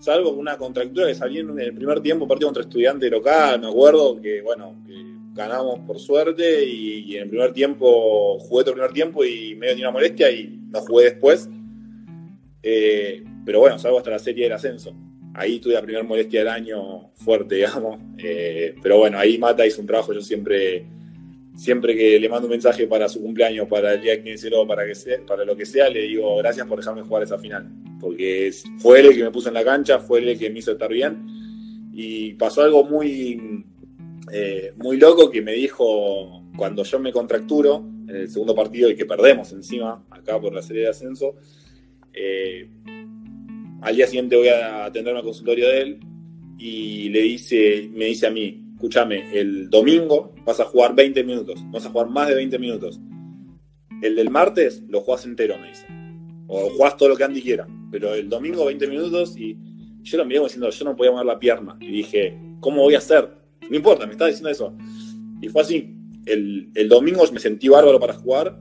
salvo una contractura que salí en el primer tiempo, partido contra estudiante local, me acuerdo que, bueno, que ganamos por suerte y, en el primer tiempo jugué todo el primer tiempo y medio tenía una molestia y no jugué después. Eh, pero bueno, salgo hasta la serie del ascenso. Ahí tuve la primera molestia del año fuerte, digamos. Eh, pero bueno, ahí Mata hizo un trabajo. Yo siempre, siempre que le mando un mensaje para su cumpleaños, para el día 15 para, que sea, para lo que sea, le digo gracias por dejarme jugar esa final. Porque fue él el que me puso en la cancha, fue él el que me hizo estar bien. Y pasó algo muy, eh, muy loco que me dijo cuando yo me contracturo en el segundo partido y que perdemos encima acá por la serie de ascenso. Eh, al día siguiente voy a atender un consultorio de él y le dice, me dice a mí, escúchame, el domingo vas a jugar 20 minutos, vas a jugar más de 20 minutos. El del martes lo jugás entero, me dice. O jugás todo lo que Andy quiera. Pero el domingo 20 minutos y yo lo miré diciendo, yo no podía mover la pierna. Y dije, ¿cómo voy a hacer? No importa, me estaba diciendo eso. Y fue así. El, domingo me sentí bárbaro para jugar,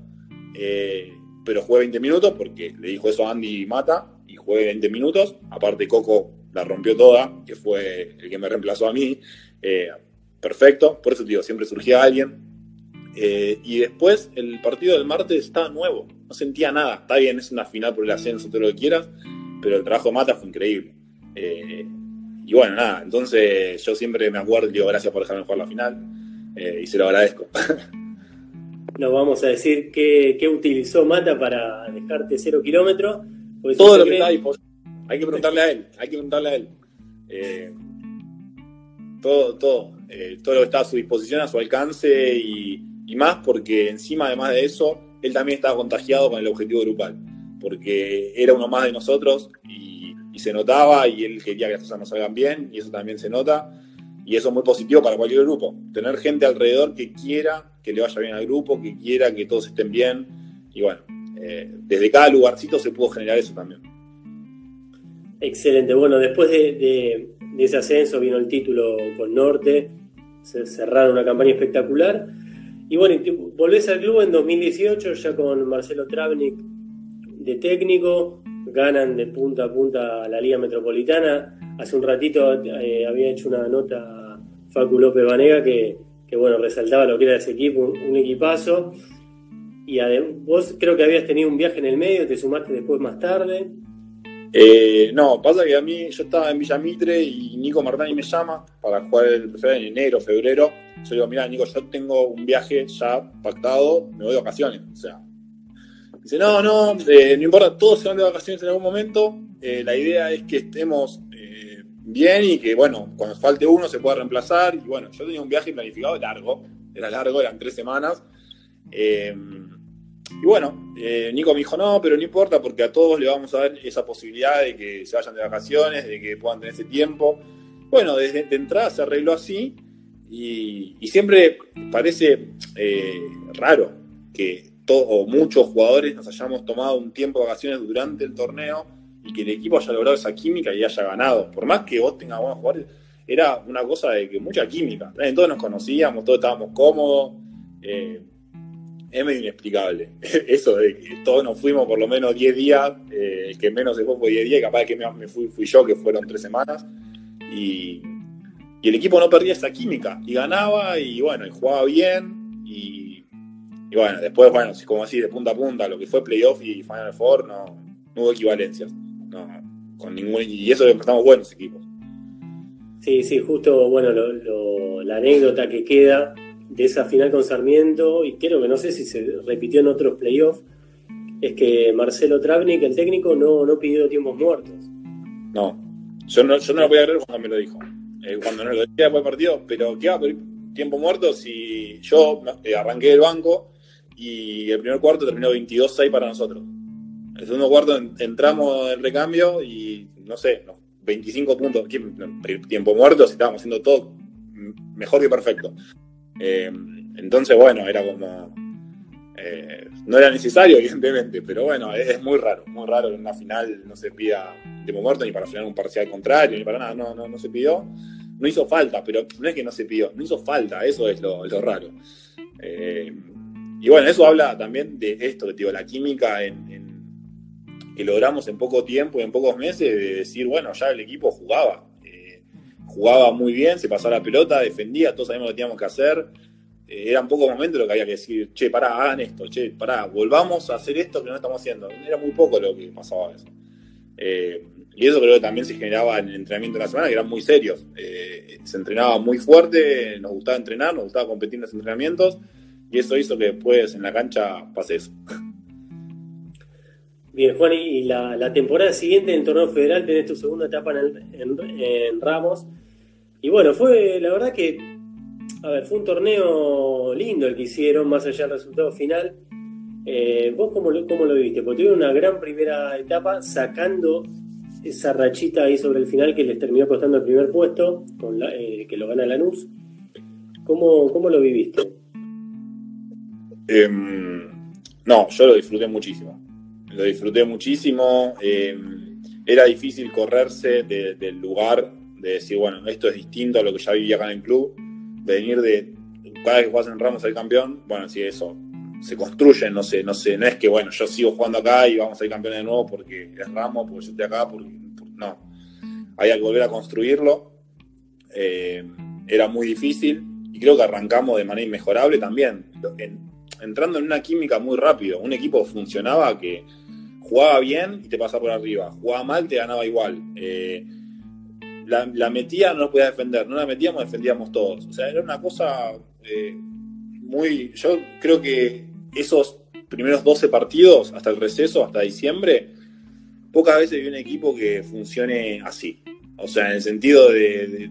eh, pero jugué 20 minutos porque le dijo eso a Andy Mata y jugué 20 minutos. Aparte, Coco la rompió toda, que fue el que me reemplazó a mí. Eh, perfecto, por eso digo, siempre surgía alguien. Eh, y después el partido del martes estaba nuevo, no sentía nada. Está bien, es una final por el ascenso, todo lo que quieras, pero el trabajo de Mata fue increíble. Y bueno, nada, entonces yo siempre me acuerdo y digo gracias por dejarme jugar la final eh, y se lo agradezco. No vamos a decir qué, utilizó Mata para dejarte cero kilómetros. Todo lo que está ahí, hay que preguntarle a él, hay que preguntarle a él. Todo, todo, eh, todo lo que está a su disposición, a su alcance y, más porque encima, además de eso, él también estaba contagiado con el objetivo grupal, porque era uno más de nosotros y se notaba y él quería que las cosas no salgan bien y eso también se nota y eso es muy positivo para cualquier grupo. Tener gente alrededor que quiera que le vaya bien al grupo, que quiera que todos estén bien y bueno, eh, desde cada lugarcito se pudo generar eso también. Excelente. Bueno, después de, ese ascenso vino el título con Norte, se cerraron una campaña espectacular. Y bueno, volvés al club en 2018 ya con Marcelo Travnik de técnico, ganan de punta a punta la Liga Metropolitana. Hace un ratito eh, había hecho una nota Facu López Vanega que, bueno, resaltaba lo que era ese equipo, un, equipazo. Y vos creo que habías tenido un viaje en el medio, te sumaste después más tarde. Eh, no, pasa que a mí yo estaba en Villa Mitre y Nico Martani me llama para jugar el en enero, febrero. Yo digo, mira, Nico, yo tengo un viaje ya pactado, me voy de vacaciones. O sea, dice, no, no, eh, no importa, todos se van de vacaciones en algún momento. Eh, la idea es que estemos bien y que, bueno, cuando falte uno se pueda reemplazar. Y bueno, yo tenía un viaje planificado largo, era largo, eran tres semanas. Y bueno, eh, Nico me dijo, no, pero no importa porque a todos le vamos a dar esa posibilidad de que se vayan de vacaciones, de que puedan tener ese tiempo. Bueno, desde de entrada se arregló así y, siempre parece eh, raro que todos o muchos jugadores nos hayamos tomado un tiempo de vacaciones durante el torneo y que el equipo haya logrado esa química y haya ganado. Por más que vos tengas buenos jugadores, era una cosa de que mucha química. Todos nos conocíamos, todos estábamos cómodos. Eh, es medio inexplicable. Eso de que todos nos fuimos por lo menos 10 días, eh, el que menos se fue fue 10 días, capaz que me fui, fui yo, que fueron 3 semanas, y, el equipo no perdía esa química, y ganaba, y bueno, y jugaba bien, y, bueno, después, bueno, como así, de punta a punta, lo que fue playoff y Final Four, no, hubo equivalencias, no, con ningún, y eso estamos buenos equipos. Sí, sí, justo, bueno, la anécdota que queda de esa final con Sarmiento, y creo que no sé si se repitió en otros playoffs, es que Marcelo Travnik, el técnico, no, no pidió tiempos muertos. No, yo no, yo no lo podía creer cuando me lo dijo. Eh, cuando no lo decía después del partido, pero ¿qué va a pedir tiempo muerto si yo eh, arranqué del banco y el primer cuarto terminó 22-6 para nosotros? El segundo cuarto entramos en recambio y no sé, 25 puntos, tiempo muerto, si estábamos haciendo todo mejor que perfecto. Eh, entonces, bueno, era como. Eh, no era necesario, evidentemente, pero bueno, es, muy raro, muy raro en una final no se pida tiempo muerto ni para frenar un parcial contrario, ni para nada, no, no, no se pidió. No hizo falta, pero no es que no se pidió, no hizo falta, eso es lo, raro. Eh, y bueno, eso habla también de esto, que digo, la química que logramos en poco tiempo y en pocos meses, de decir, bueno, ya el equipo jugaba, jugaba muy bien, se pasaba la pelota, defendía, todos sabíamos lo que teníamos que hacer. Eh, era un poco momento lo que había que decir, che, pará, hagan esto, che, pará, volvamos a hacer esto que no estamos haciendo. Era muy poco lo que pasaba eso. Eh, y eso creo que también se generaba en el entrenamiento de la semana, que eran muy serios. Eh, se entrenaba muy fuerte, nos gustaba entrenar, nos gustaba competir en los entrenamientos, y eso hizo que después en la cancha pase eso. Bien, Juan, y la, temporada siguiente en el torneo federal tenés tu segunda etapa en Ramos. Y bueno, fue la verdad que, a ver, fue un torneo lindo el que hicieron, más allá del resultado final. Eh, ¿Vos cómo lo, cómo lo viviste? Porque tuvieron una gran primera etapa sacando esa rachita ahí sobre el final que les terminó costando el primer puesto, eh, que lo gana Lanús. ¿Cómo, cómo lo viviste? Em, no, yo lo disfruté muchísimo. Lo disfruté muchísimo. Em, era difícil correrse del lugar de decir, bueno, esto es distinto a lo que ya vivía acá en el club, de venir de cada vez que juegas en Ramos al campeón, bueno, si eso se construye, no sé, no sé, no es que bueno, yo sigo jugando acá y vamos a ser campeón de nuevo porque es Ramos, porque yo estoy acá, porque, no, había que volver a construirlo, eh, era muy difícil y creo que arrancamos de manera inmejorable también, entrando en una química muy rápido, un equipo funcionaba que jugaba bien y te pasaba por arriba, jugaba mal, te ganaba igual. Eh, la, metía, no nos podía defender, no la metíamos, defendíamos todos. O sea, era una cosa eh, muy. Yo creo que esos primeros 12 partidos, hasta el receso, hasta diciembre, pocas veces vi un equipo que funcione así. O sea, en el sentido de.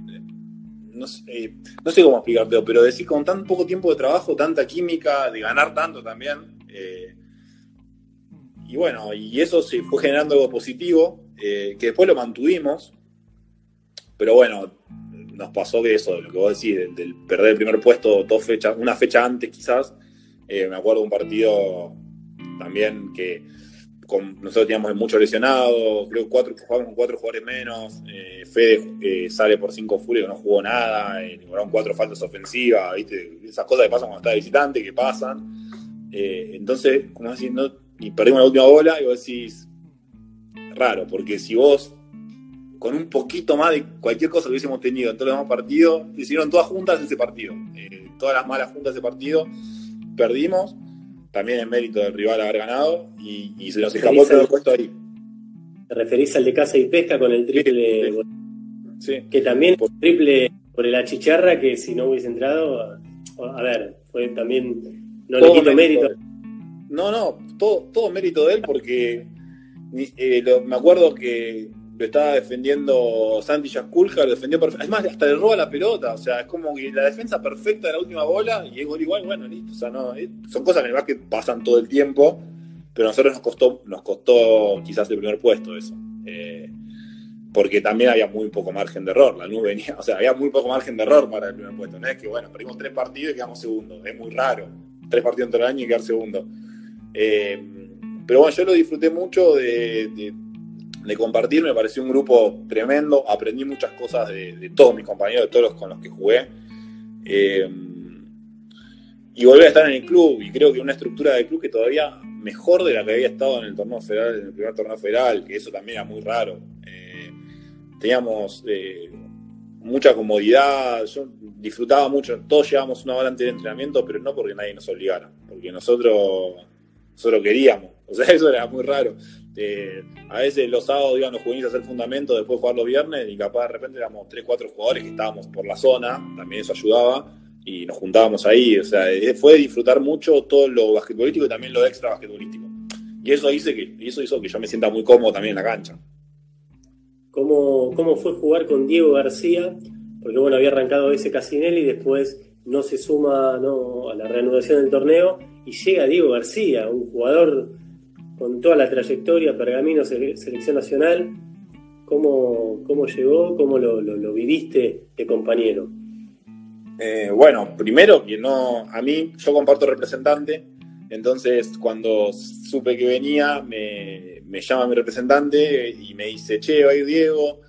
no, sé, no, sé, cómo explicarte, pero decir con tan poco tiempo de trabajo, tanta química, de ganar tanto también. Eh, y bueno, y eso se fue generando algo positivo, eh, que después lo mantuvimos, pero bueno, nos pasó que eso, lo que vos decís, del, perder el primer puesto dos fechas, una fecha antes quizás, eh, me acuerdo un partido también que nosotros teníamos mucho lesionado, creo que cuatro, jugamos con cuatro jugadores menos, eh, Fede eh, sale por cinco furios, no jugó nada, eh, cuatro faltas ofensivas, ¿viste? esas cosas que pasan cuando está visitante, que pasan. entonces, como haciendo, y perdimos la última bola, y vos decís, raro, porque si vos con un poquito más de cualquier cosa que hubiésemos tenido en todos los demás partidos, hicieron todas juntas ese partido, todas las malas juntas de ese partido, perdimos también en mérito del rival haber ganado y, se nos escapó todo el puesto ahí. ¿Te referís al de Casa y Pesca con el triple? Sí, Que también por, triple por la chicharra que si no hubiese entrado, a ver, fue también, no le quito mérito. No, no, todo, todo mérito de él porque eh, me acuerdo que lo estaba defendiendo Santi Yaskulka, lo defendió perfecto. Es más, hasta le roba la pelota. O sea, es como que la defensa perfecta de la última bola y es gol igual, bueno, listo. O sea, no, son cosas en el básquet pasan todo el tiempo, pero a nosotros nos costó, nos costó quizás el primer puesto eso. Eh, porque también había muy poco margen de error. La nube venía, o sea, había muy poco margen de error para el primer puesto. No es que, bueno, perdimos tres partidos y quedamos segundos. Es muy raro. Tres partidos entre el año y quedar segundo. Eh, pero bueno, yo lo disfruté mucho de compartir, me pareció un grupo tremendo, aprendí muchas cosas de, todos mis compañeros, de todos los con los que jugué. Eh, y volví a estar en el club, y creo que una estructura del club que todavía mejor de la que había estado en el torneo federal, en el primer torneo federal, que eso también era muy raro. Eh, teníamos eh, mucha comodidad, yo disfrutaba mucho, todos llevábamos una hora antes entrenamiento, pero no porque nadie nos obligara, porque nosotros, nosotros queríamos, o sea, eso era muy raro. Este, a veces los sábados iban los juveniles a hacer fundamento, después jugar los viernes, y capaz de repente éramos 3, 4 jugadores que estábamos por la zona, también eso ayudaba, y nos juntábamos ahí. O sea, eh, fue disfrutar mucho todo lo basquetbolístico y también lo extra basquetbolístico. Y eso, hice que, eso hizo que yo me sienta muy cómodo también en la cancha. ¿Cómo, cómo fue jugar con Diego García? Porque bueno, había arrancado ese Casinelli después no se suma no, a la reanudación del torneo y llega Diego García, un jugador con toda la trayectoria, Pergamino, Selección Nacional, ¿cómo, cómo llegó, cómo lo, viviste de compañero? Eh, bueno, primero que no, a mí yo comparto representante, entonces cuando supe que venía me, llama mi representante y me dice, che, va a ir Diego,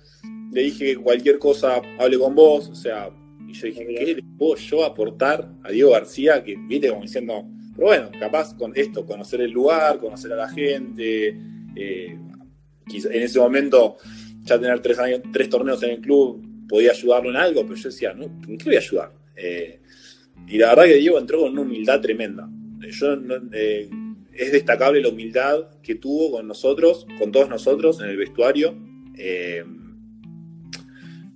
le dije cualquier cosa hable con vos, o sea, y yo dije, ¿qué le puedo yo aportar a Diego García? Que viste como diciendo, pero bueno, capaz con esto, conocer el lugar, conocer a la gente, eh, en ese momento ya tener tres, torneos en el club podía ayudarlo en algo, pero yo decía, no, ¿en qué voy a ayudar? Eh, y la verdad que Diego entró con una humildad tremenda. Eh, es destacable la humildad que tuvo con nosotros, con todos nosotros en el vestuario.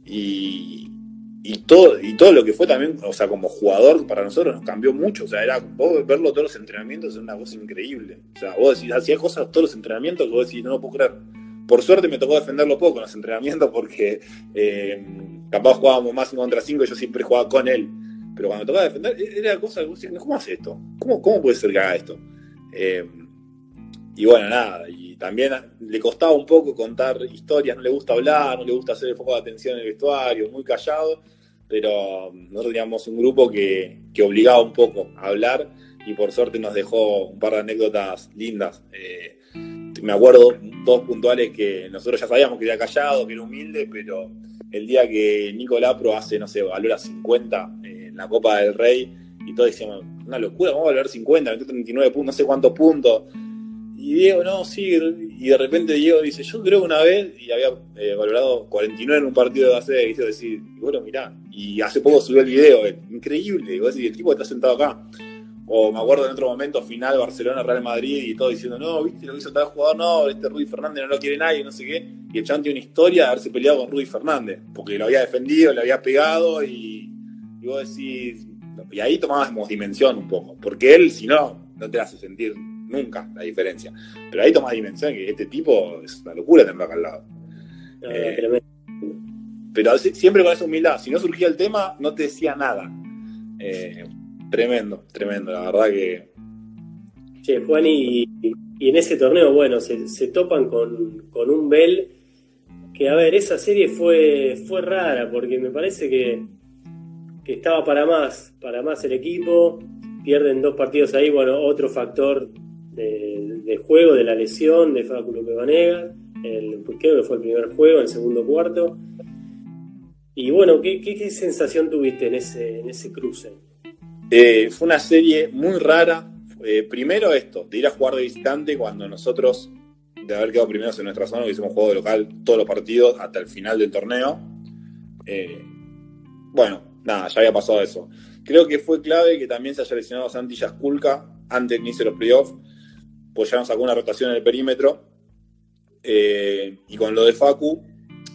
y, y todo, y todo lo que fue también, o sea, como jugador para nosotros nos cambió mucho. O sea, era vos verlo todos los entrenamientos es una cosa increíble. O sea, vos decís, hacía cosas todos los entrenamientos que vos decís, no lo puedo creer. Por suerte me tocó defenderlo poco en los entrenamientos porque eh, capaz jugábamos más 5 contra 5 y yo siempre jugaba con él. Pero cuando tocaba defender, e-, era cosa que vos decís, ¿cómo hace esto? ¿Cómo, ¿Cómo puede ser que haga esto? Eh, y bueno, nada, y también le costaba un poco contar historias, no le gusta hablar, no le gusta hacer el foco de atención en el vestuario, muy callado pero nosotros teníamos un grupo que, obligaba un poco a hablar y por suerte nos dejó un par de anécdotas lindas. Eh, me acuerdo dos puntuales que nosotros ya sabíamos que era callado, que era humilde, pero el día que Nico Lapro hace, no sé, valora 50 en la Copa del Rey y todos decíamos, una locura, vamos a valorar 50, metió 39 puntos, no sé cuántos puntos. Y Diego, no, sí, y de repente Diego dice, yo creo una vez, y había eh, valorado 49 en un partido de base, y hizo decir, y bueno, mirá, y hace poco subió el video, increíble, y vos decís, el tipo está sentado acá. O me acuerdo en otro momento, final Barcelona, Real Madrid, y todo diciendo, no, viste lo que hizo tal jugador, no, este Rudy Fernández no lo quiere nadie, no sé qué. Y el chabón tiene una historia de haberse peleado con Rudy Fernández, porque lo había defendido, le había pegado, y, y vos decís, y ahí tomábamos dimensión un poco, porque él, si no, no te hace sentir nunca la diferencia. Pero ahí tomas dimensión que este tipo es una locura tenerlo acá al lado. Eh, pero siempre con esa humildad, si no surgía el tema, no te decía nada. Eh, tremendo, tremendo, la verdad que. Che, Juan, y, en ese torneo, bueno, se, topan con, un Bell que, a ver, esa serie fue, fue rara, porque me parece que, que estaba para más, para más el equipo, pierden dos partidos ahí, bueno, otro factor de, juego, de la lesión de Fáculo Pevanega, el, creo que fue el primer juego, el segundo cuarto. Y bueno, ¿qué, qué, sensación tuviste en ese, en ese cruce? Eh, fue una serie muy rara. Eh, primero esto, de ir a jugar de visitante cuando nosotros, de haber quedado primeros en nuestra zona, hicimos juego de local todos los partidos hasta el final del torneo. Eh, bueno, nada, ya había pasado eso. Creo que fue clave que también se haya lesionado Santi Yasculca antes de inicio de los playoffs, pues ya nos sacó una rotación en el perímetro. y con lo de Facu,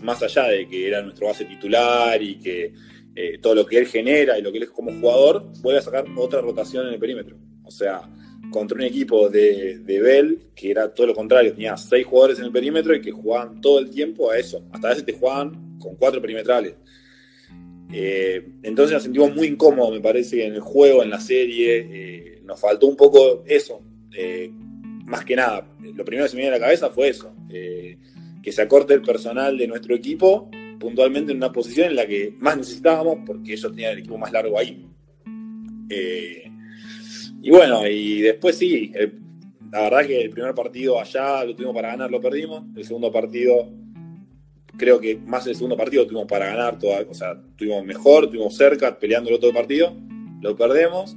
más allá de que era nuestro base titular y que eh, todo lo que él genera y lo que él es como jugador, vuelve a sacar otra rotación en el perímetro. O sea, contra un equipo de, de Bell, que era todo lo contrario, tenía seis jugadores en el perímetro y que jugaban todo el tiempo a eso. Hasta a veces te jugaban con cuatro perimetrales. Eh, entonces nos sentimos muy incómodos, me parece, en el juego, en la serie. Eh, nos faltó un poco eso. Más que nada, lo primero que se me viene a la cabeza fue eso. que se acorte el personal de nuestro equipo puntualmente en una posición en la que más necesitábamos porque ellos tenían el equipo más largo ahí. Eh, y bueno, y después sí, la verdad que el primer partido allá lo tuvimos para ganar, lo perdimos. El segundo partido, creo que más el segundo partido tuvimos para ganar, toda, o sea, tuvimos mejor, tuvimos cerca, peleando el otro partido, lo perdemos.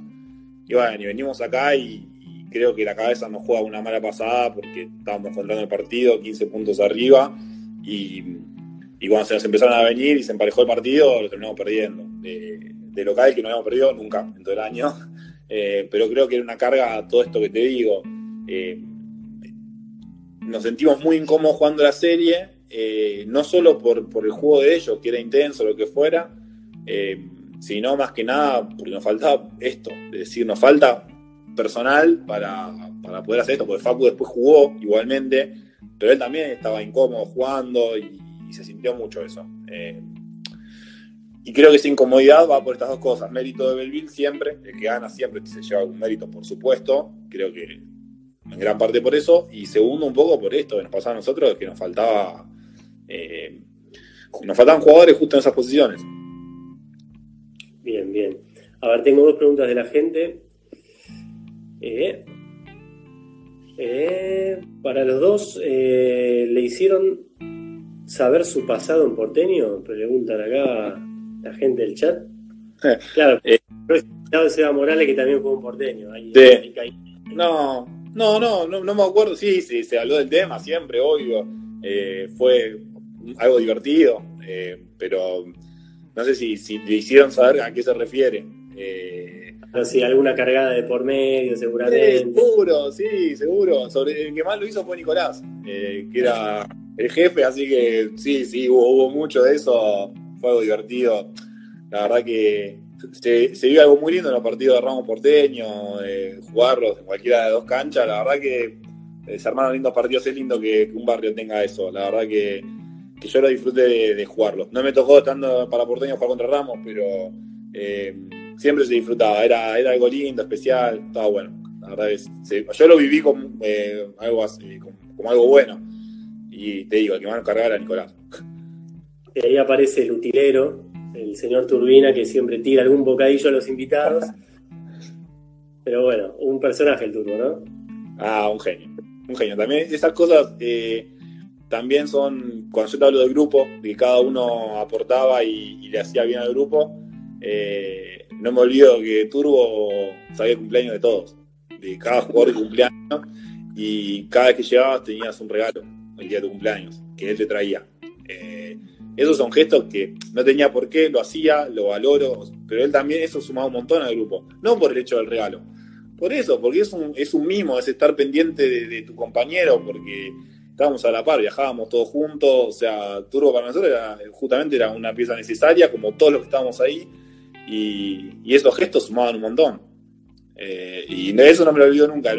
Y bueno, y venimos acá y, creo que la cabeza nos juega una mala pasada porque estábamos controlando el partido, 15 puntos arriba. Y, cuando se nos empezaron a venir y se emparejó el partido, lo terminamos perdiendo. De, local que no habíamos perdido nunca en todo el año. Eh, pero creo que era una carga todo esto que te digo. Eh, nos sentimos muy incómodos jugando la serie, eh, no solo por, el juego de ellos, que era intenso, lo que fuera, sino más que nada porque nos faltaba esto, es decir, nos falta personal para, para poder hacer esto, porque Facu después jugó igualmente, pero él también estaba incómodo jugando y, se sintió mucho eso. Eh, y creo que esa incomodidad va por estas dos cosas. Mérito de Belville siempre, el que gana siempre se lleva algún mérito, por supuesto. Creo que en gran parte por eso. Y segundo, un poco por esto que nos pasaba a nosotros, que nos faltaba. Eh, nos faltaban jugadores justo en esas posiciones. Bien, bien. A ver, tengo dos preguntas de la gente. Eh, para los dos, le hicieron saber su pasado en porteño? Preguntan acá la gente del chat. Claro, eh, pero Seba Morales que también fue un porteño. no, no, no, no, no me acuerdo. Sí, sí, se habló del tema siempre, obvio. Eh, fue algo divertido, eh, pero no sé si, si, le hicieron saber a qué se refiere. Eh, sí, alguna cargada de por medio, seguramente. seguro, sí, seguro. Sobre, el que más lo hizo fue Nicolás, que era el jefe, así que sí, sí, hubo, mucho de eso, fue algo divertido. La verdad que se, vive algo muy lindo en los partidos de Ramos Porteño, jugarlos en cualquiera de dos canchas, la verdad que eh, se armaron lindos partidos, es lindo que, un barrio tenga eso, la verdad que, yo lo disfruté de, de, jugarlo. No me tocó estando para Porteño jugar contra Ramos, pero eh, siempre se disfrutaba, era, era algo lindo, especial, estaba bueno. La verdad es, yo lo viví como, eh, algo así, como algo bueno. Y te digo, el que van a cargar a Nicolás. Y ahí aparece el utilero, el señor Turbina, que siempre tira algún bocadillo a los invitados. Pero bueno, un personaje el turbo, ¿no? Ah, un genio. Un genio. También esas cosas eh, también son, cuando yo te hablo del grupo, de que cada uno aportaba y, le hacía bien al grupo, eh, no me olvido que Turbo sabía el cumpleaños de todos, de cada jugador de cumpleaños, y cada vez que llegabas tenías un regalo el día de tu cumpleaños, que él te traía. Eh, esos son gestos que no tenía por qué, lo hacía, lo valoro, pero él también eso sumaba un montón al grupo. No por el hecho del regalo, por eso, porque es un, es un mimo, es estar pendiente de, tu compañero, porque estábamos a la par, viajábamos todos juntos, o sea, Turbo para nosotros era, justamente era una pieza necesaria, como todos los que estábamos ahí, y, esos gestos sumaban un montón. Eh, y eso no me lo olvido nunca,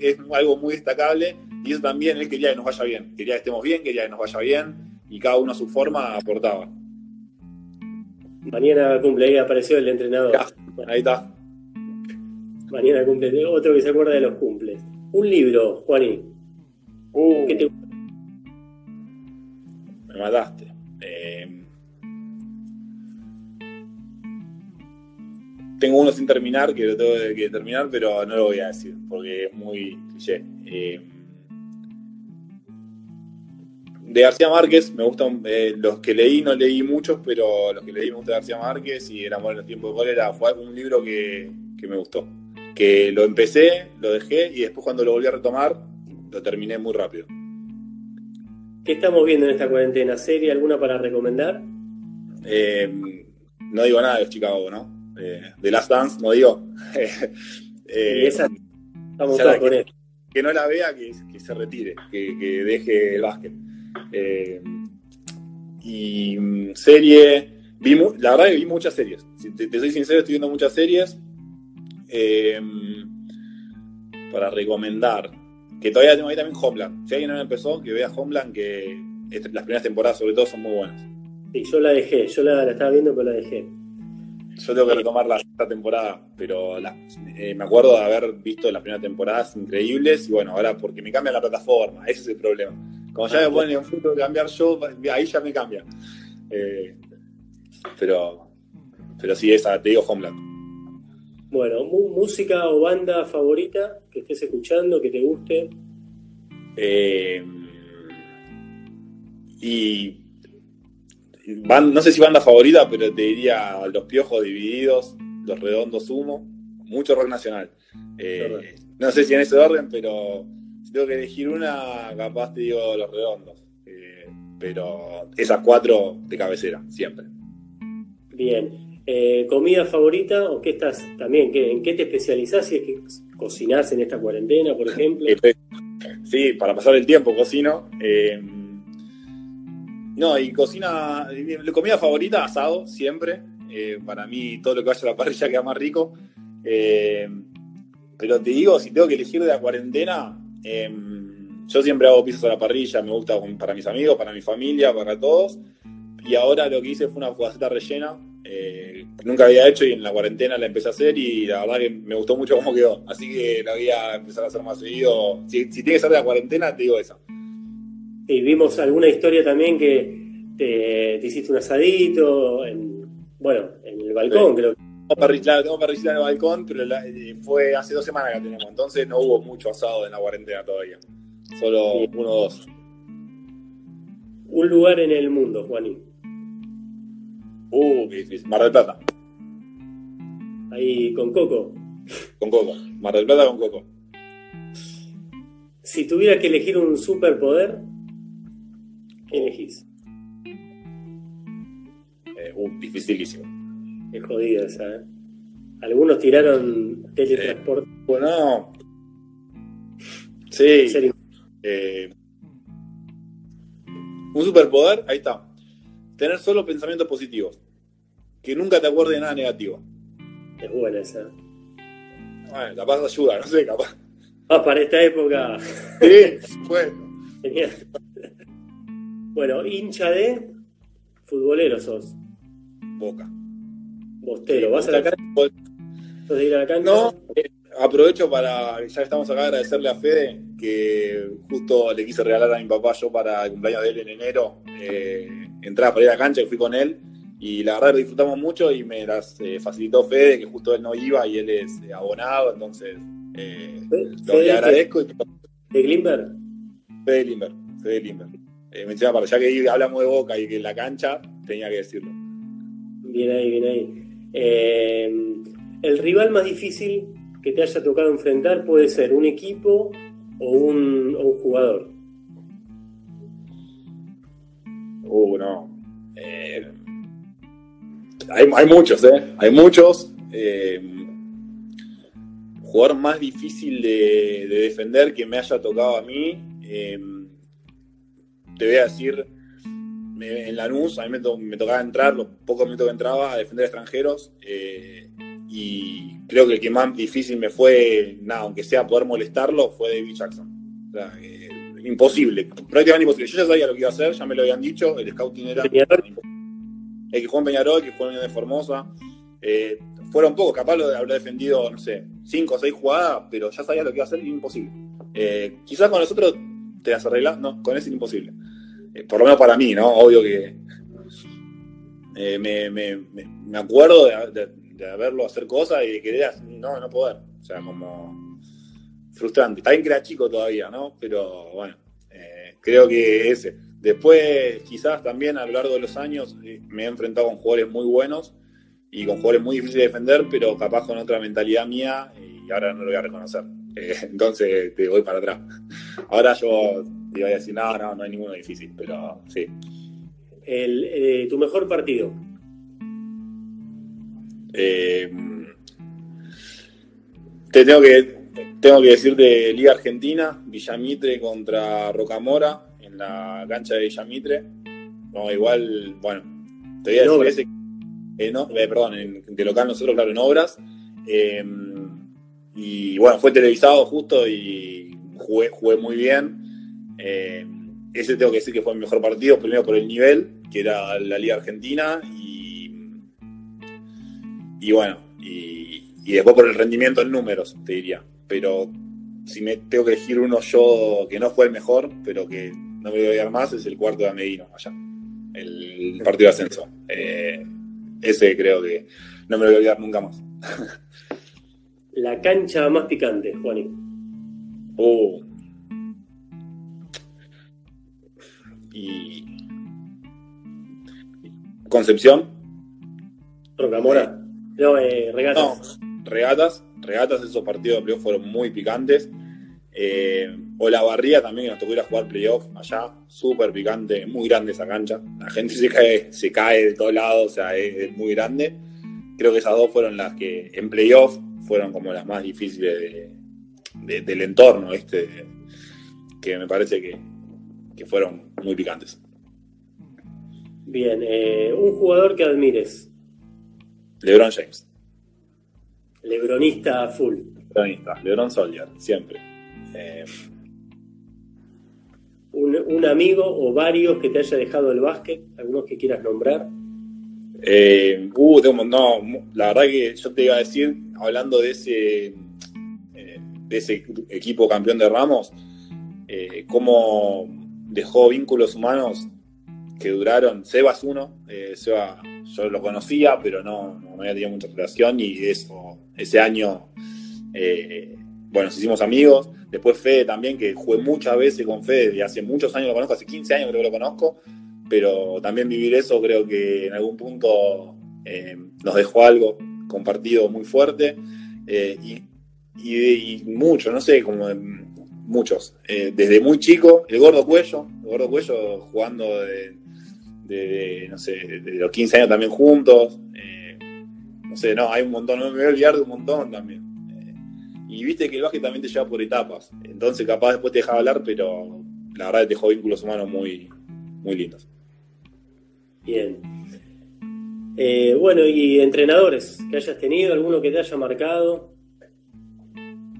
es algo muy destacable y eso también, él quería que nos vaya bien, quería que estemos bien, quería que nos vaya bien, y cada uno a su forma aportaba. Mañana cumple, ahí apareció el entrenador. ahí está. Mañana cumple, otro que se acuerda de los cumples. Un libro, Juaní. Uh. ¿Qué te... Me mataste. Tengo uno sin terminar, que lo tengo que terminar, pero no lo voy a decir, porque es muy cliché. Eh, de García Márquez, me gustan eh, los que leí, no leí muchos, pero los que leí me gusta García Márquez y El amor en los tiempos de cólera fue un libro que, que me gustó. Que lo empecé, lo dejé y después cuando lo volví a retomar, lo terminé muy rápido. ¿Qué estamos viendo en esta cuarentena? ¿Serie alguna para recomendar? Eh, no digo nada de Chicago, ¿no? Eh, de Last Dance, no digo. eh, esa, estamos todos con que, que no la vea, que, que se retire, que, que, deje el básquet. Eh, y mm, serie, vi la verdad que vi muchas series. Si te, te, soy sincero, estoy viendo muchas series. Eh, para recomendar que todavía tengo ahí también Homeland. Si alguien no empezó, que vea Homeland, que las primeras temporadas sobre todo son muy buenas. Sí, yo la dejé, yo la, la estaba viendo, pero la dejé. Yo tengo que retomar la sexta temporada, pero la, eh, me acuerdo de haber visto las primeras temporadas increíbles y bueno, ahora porque me cambia la plataforma, ese es el problema. Cuando ya me ponen en fruto de cambiar yo, ahí ya me cambia. Eh, pero, pero sí, esa, te digo Homeland. Bueno, música o banda favorita que estés escuchando, que te guste. Eh, y no sé si banda favorita, pero te diría Los Piojos Divididos, Los Redondos Humo, mucho rock nacional. Eh, no sé si en ese orden, pero si tengo que elegir una, capaz te digo Los Redondos. Eh, pero esas cuatro de cabecera, siempre. Bien. Eh, ¿Comida favorita o qué estás también? Qué, ¿En qué te especializás? Si es que cocinás en esta cuarentena, por ejemplo. sí, para pasar el tiempo cocino. Eh, no, y cocina, comida favorita, asado, siempre. Eh, para mí todo lo que vaya a la parrilla queda más rico. Eh, pero te digo, si tengo que elegir de la cuarentena, eh, yo siempre hago pizzas a la parrilla, me gusta para mis amigos, para mi familia, para todos. Y ahora lo que hice fue una fugaceta rellena, que nunca había hecho y en la cuarentena la empecé a hacer y la verdad que me gustó mucho cómo quedó. Así que la voy a empezar a hacer más seguido. Si, si tiene que ser de la cuarentena, te digo esa. Y vimos alguna historia también que te, te hiciste un asadito, en, bueno, en el balcón, sí. creo. Tengo parrilla, tengo parrilla en el balcón, pero la, fue hace dos semanas que la tenemos, entonces no hubo mucho asado en la cuarentena todavía. Solo uno o dos. Un lugar en el mundo, Juanín. Uh, qué difícil. Mar del Plata. Ahí con Coco. Con Coco. Mar del Plata con Coco. Si tuviera que elegir un superpoder, ¿qué elegís? Eh, uh, dificilísimo. Es jodida esa, ¿eh? Algunos tiraron teletransporte. Eh, bueno, sí. Eh, un superpoder, ahí está. Tener solo pensamientos positivos. Que nunca te acuerdes de nada negativo. Es buena esa. Bueno, capaz ayuda, no sé, capaz. Ah, para esta época. Sí, bueno. Genial. Bueno, hincha de futbolero sos. Boca. Bostero, ¿vas a la cancha? ¿Vas a ir a la cancha? No, eh, aprovecho para, ya estamos acá, agradecerle a Fede, que justo le quise regalar a mi papá yo para el cumpleaños de él en enero, eh, entrada para ir a la cancha y fui con él. Y la verdad lo disfrutamos mucho y me las eh, facilitó Fede, que justo él no iba y él es abonado, entonces lo le agradezco. Y... ¿De Glimber? Fede Glimber, Fede Glimber. Eh, menciona para ya que hablamos de Boca y que en la cancha tenía que decirlo. Bien ahí, bien ahí. Eh, el rival más difícil que te haya tocado enfrentar puede ser un equipo o un, o un jugador. Uh, no. Eh, hay, hay, muchos, ¿eh? Hay muchos. Eh, jugador más difícil de, de, defender que me haya tocado a mí. Eh, te voy a decir, me, en Lanús a mí me, to, me, tocaba entrar, los pocos minutos que entraba, a defender extranjeros. Eh, y creo que el que más difícil me fue, nada, aunque sea poder molestarlo, fue David Jackson. O sea, eh, imposible, prácticamente imposible. Yo ya sabía lo que iba a hacer, ya me lo habían dicho, el scouting era... El que jugó en Peñarol, el que jugó en de Formosa. Eh, fueron pocos, capaz lo de haber defendido, no sé, cinco o seis jugadas, pero ya sabía lo que iba a hacer y imposible. Eh, quizás con nosotros te las arreglas, no, con ese es imposible. Eh, por lo menos para mí, ¿no? Obvio que eh, me, me, me, acuerdo de, de, de verlo hacer cosas y de querer, no, no poder. O sea, como frustrante. Está bien que era chico todavía, ¿no? Pero bueno, eh, creo que ese. Después, quizás también a lo largo de los años me he enfrentado con jugadores muy buenos y con jugadores muy difíciles de defender, pero capaz con otra mentalidad mía y ahora no lo voy a reconocer. Entonces te voy para atrás. Ahora yo te voy a decir, no, no, no hay ninguno difícil, pero sí. El, ¿Tu mejor partido? te tengo que tengo que decir de Liga Argentina, Villamitre contra Rocamora en la cancha de Villamitre. No, igual, bueno, te voy a decir ese, no, eh, perdón, de local nosotros, claro, en obras. Em, y bueno, fue televisado justo y jugué, jugué muy bien. Em, ese tengo que decir que fue mi mejor partido, primero por el nivel, que era la Liga Argentina, y, y bueno, y, y después por el rendimiento en números, te diría pero si me tengo que elegir uno yo que no fue el mejor, pero que no me voy a olvidar más, es el cuarto de Amedino, allá, el partido de ascenso. Eh, ese creo que no me lo voy a olvidar nunca más. La cancha más picante, Juani. Oh. Y. Concepción. Rocamora. No, eh, regatas. No, regatas regatas, esos partidos de playoff fueron muy picantes. Eh, o la barría también, que nos tocó ir a jugar playoff allá, súper picante, muy grande esa cancha. La gente se cae, se cae de todos lados, o sea, es, muy grande. Creo que esas dos fueron las que en playoff fueron como las más difíciles del entorno, este, que me parece que, fueron muy picantes. Bien, eh, un jugador que admires. LeBron James. Lebronista full. Lebronista, Lebron Soldier, siempre. Eh, un, amigo o varios que te haya dejado el básquet, algunos que quieras nombrar. Eh, uh, no, la verdad que yo te iba a decir, hablando de ese, de ese equipo campeón de Ramos, eh, cómo dejó vínculos humanos que duraron, Sebas uno, Seba yo lo conocía, pero no, no había tenido mucha relación y eso ese año, eh, bueno, nos hicimos amigos. Después Fede también, que jugué muchas veces con Fede, y hace muchos años lo conozco, hace 15 años creo que lo conozco, pero también vivir eso creo que en algún punto eh, nos dejó algo compartido muy fuerte. Eh, y, mucho, no sé, como muchos. desde muy chico, el gordo cuello, el gordo cuello jugando de, no sé, de los 15 años también juntos. No sé, no, hay un montón, no me voy a olvidar de un montón también. Eh, y viste que el básquet también te lleva por etapas. Entonces, capaz después te deja hablar, pero la verdad te dejó vínculos humanos muy, muy lindos. Bien. Eh, bueno, y entrenadores que hayas tenido, alguno que te haya marcado.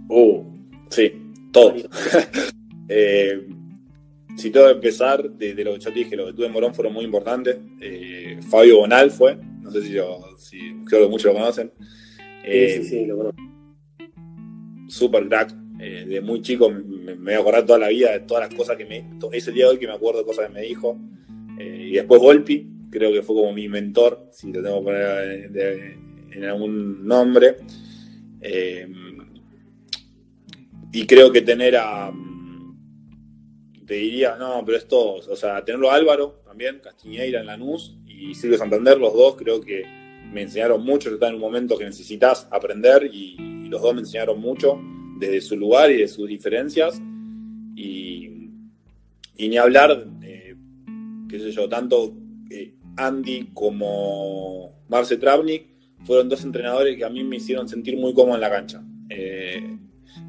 Uh, sí, todos. eh, si tengo que empezar, de, lo que yo te dije, lo que tuve en Morón fueron muy importantes. Eh, Fabio Bonal fue, no sé si, si creo que muchos lo conocen. sí, sí, sí, eh, lo conozco. Super crack. Eh, de muy chico me, voy a acordar toda la vida de todas las cosas que me. Es el día de hoy que me acuerdo de cosas que me dijo. y después Volpi, creo que fue como mi mentor, si lo tengo que poner en algún nombre. Y creo que tener a te diría, no, pero es todos. O sea, tenerlo Álvaro también, Castiñeira en Lanús y Silvio Santander, los dos creo que me enseñaron mucho. Yo estaba en un momento que necesitas aprender y, los dos me enseñaron mucho desde su lugar y de sus diferencias. Y, ni hablar, eh, qué sé yo, tanto eh, Andy como Marce Travnik fueron dos entrenadores que a mí me hicieron sentir muy cómodo en la cancha. Eh,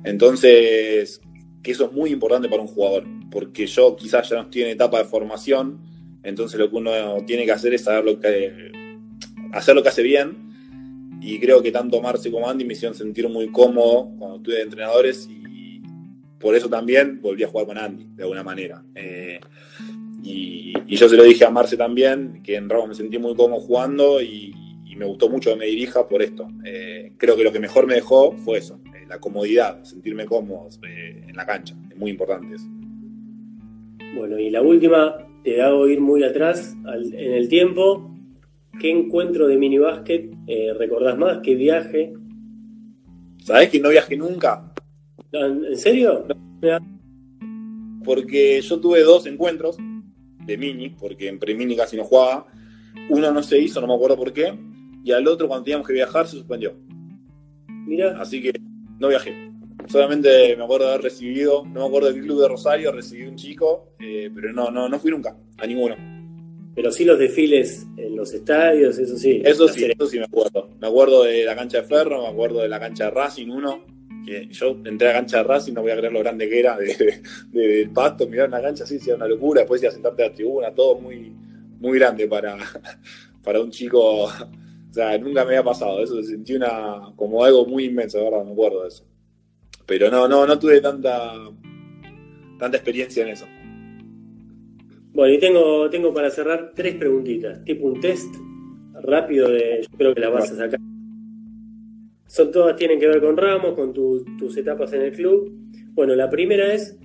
entonces, que eso es muy importante para un jugador porque yo quizás ya no estoy en etapa de formación, entonces lo que uno tiene que hacer es saber lo que hacer lo que hace bien. Y creo que tanto Marce como Andy me hicieron sentir muy cómodo cuando estuve de entrenadores y por eso también volví a jugar con Andy, de alguna manera. Eh, y, yo se lo dije a Marce también, que en Ramos me sentí muy cómodo jugando y, me gustó mucho que me dirija por esto. Eh, creo que lo que mejor me dejó fue eso, la comodidad, sentirme cómodo en la cancha. Es muy importante eso. Bueno, y la última, te hago ir muy atrás en el tiempo. ¿qué encuentro de mini básquet eh, recordás más? ¿Qué viaje? ¿Sabés que no viajé nunca? ¿En serio? Porque yo tuve dos encuentros de mini, porque en pre-mini casi no jugaba. Uno no se hizo, no me acuerdo por qué. Y al otro, cuando teníamos que viajar, se suspendió. Mira. Así que no viajé. Solamente me acuerdo de haber recibido, no me acuerdo del club de Rosario, recibí un chico, eh, pero no, no, no fui nunca, a ninguno. Pero sí los desfiles en los estadios, eso sí. Eso sí, eso sí me acuerdo. Me acuerdo de la cancha de Ferro, me acuerdo de la cancha de Racing uno, que yo entré a la cancha de Racing, no voy a creer lo grande que era de, del pasto, mirar una cancha así, era una locura, después ir a sentarte a la tribuna, todo muy, muy grande para, para un chico. O sea, nunca me había pasado, eso se sentí una, como algo muy inmenso, ¿verdad? Me acuerdo de eso. Pero no, no, no tuve tanta, tanta experiencia en eso. Bueno, y tengo, tengo para cerrar tres preguntitas, tipo un test rápido de, yo creo que las vas a sacar. Son todas, tienen que ver con Ramos, con tus etapas en el club. Bueno, la primera es,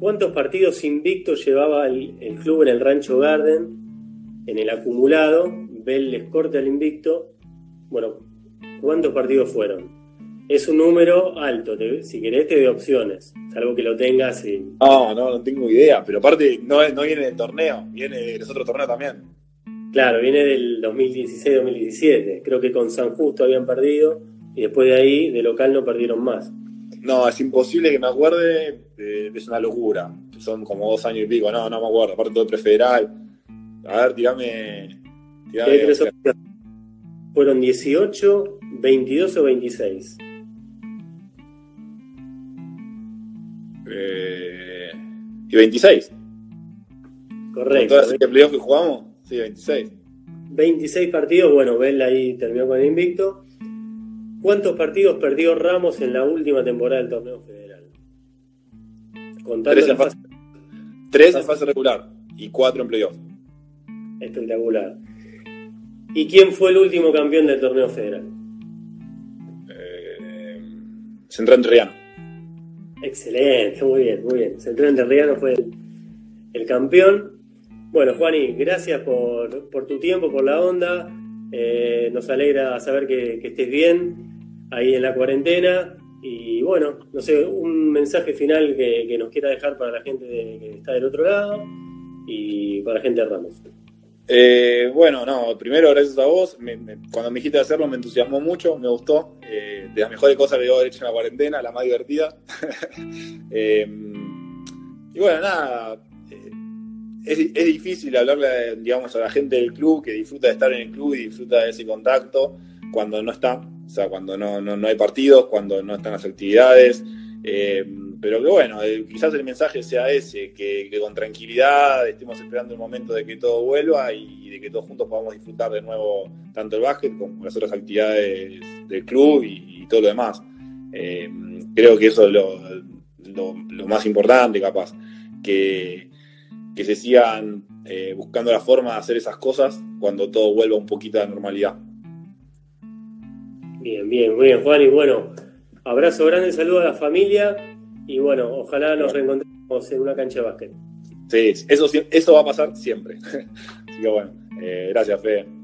¿cuántos partidos invictos llevaba el, club en el Rancho Garden, en el acumulado? Bell les corta el invicto. Bueno, ¿cuántos partidos fueron? es un número alto. si querés, te doy opciones. Salvo que lo tengas. Y... No, no, no tengo idea. Pero aparte, no, no viene del torneo, viene de los otros torneos también. Claro, viene del 2016-2017. Creo que con San Justo habían perdido. Y después de ahí, de local, no perdieron más. No, es imposible que me acuerde. es una locura. Son como dos años y pico. No, no me acuerdo. Aparte, todo prefederal. A ver, tirame. tirame Fueron 18, 22 o 26. Eh, y 26. Correcto. ¿Con todas playoffs que jugamos? Sí, 26. 26 partidos, bueno, Bell ahí terminó con el invicto. ¿Cuántos partidos perdió Ramos en la última temporada del torneo federal? Tres en, fase, tres en fase regular y cuatro en playoff. Espectacular. ¿Y quién fue el último campeón del torneo federal? Eh, Central Riano. Excelente, muy bien, muy bien. Central Enterriano fue el, campeón. Bueno, Juani, gracias por, tu tiempo, por la onda. Eh, nos alegra saber que, estés bien ahí en la cuarentena. Y bueno, no sé, un mensaje final que, nos quiera dejar para la gente que está del otro lado y para la gente de Ramos. Eh, bueno, no, primero gracias a vos. cuando me dijiste hacerlo me entusiasmó mucho, me gustó. Eh, de las mejores cosas que he hecho en la cuarentena, la más divertida. Eh, y bueno, nada, es, es, difícil hablarle, digamos, a la gente del club que disfruta de estar en el club y disfruta de ese contacto cuando no está, o sea, cuando no, no, no hay partidos, cuando no están las actividades. Pero que bueno, quizás el mensaje sea ese, que, con tranquilidad estemos esperando el momento de que todo vuelva y, de que todos juntos podamos disfrutar de nuevo tanto el básquet como las otras actividades del club y, todo lo demás. Eh, creo que eso es lo, más importante, capaz, que, que se sigan eh, buscando la forma de hacer esas cosas cuando todo vuelva un poquito a la normalidad. Bien, bien, muy bien, Juan, y bueno, abrazo grande, saludo a la familia y bueno, ojalá nos reencontremos en una cancha de básquet. Sí, eso, eso va a pasar siempre. Así que bueno, eh, gracias, Fede.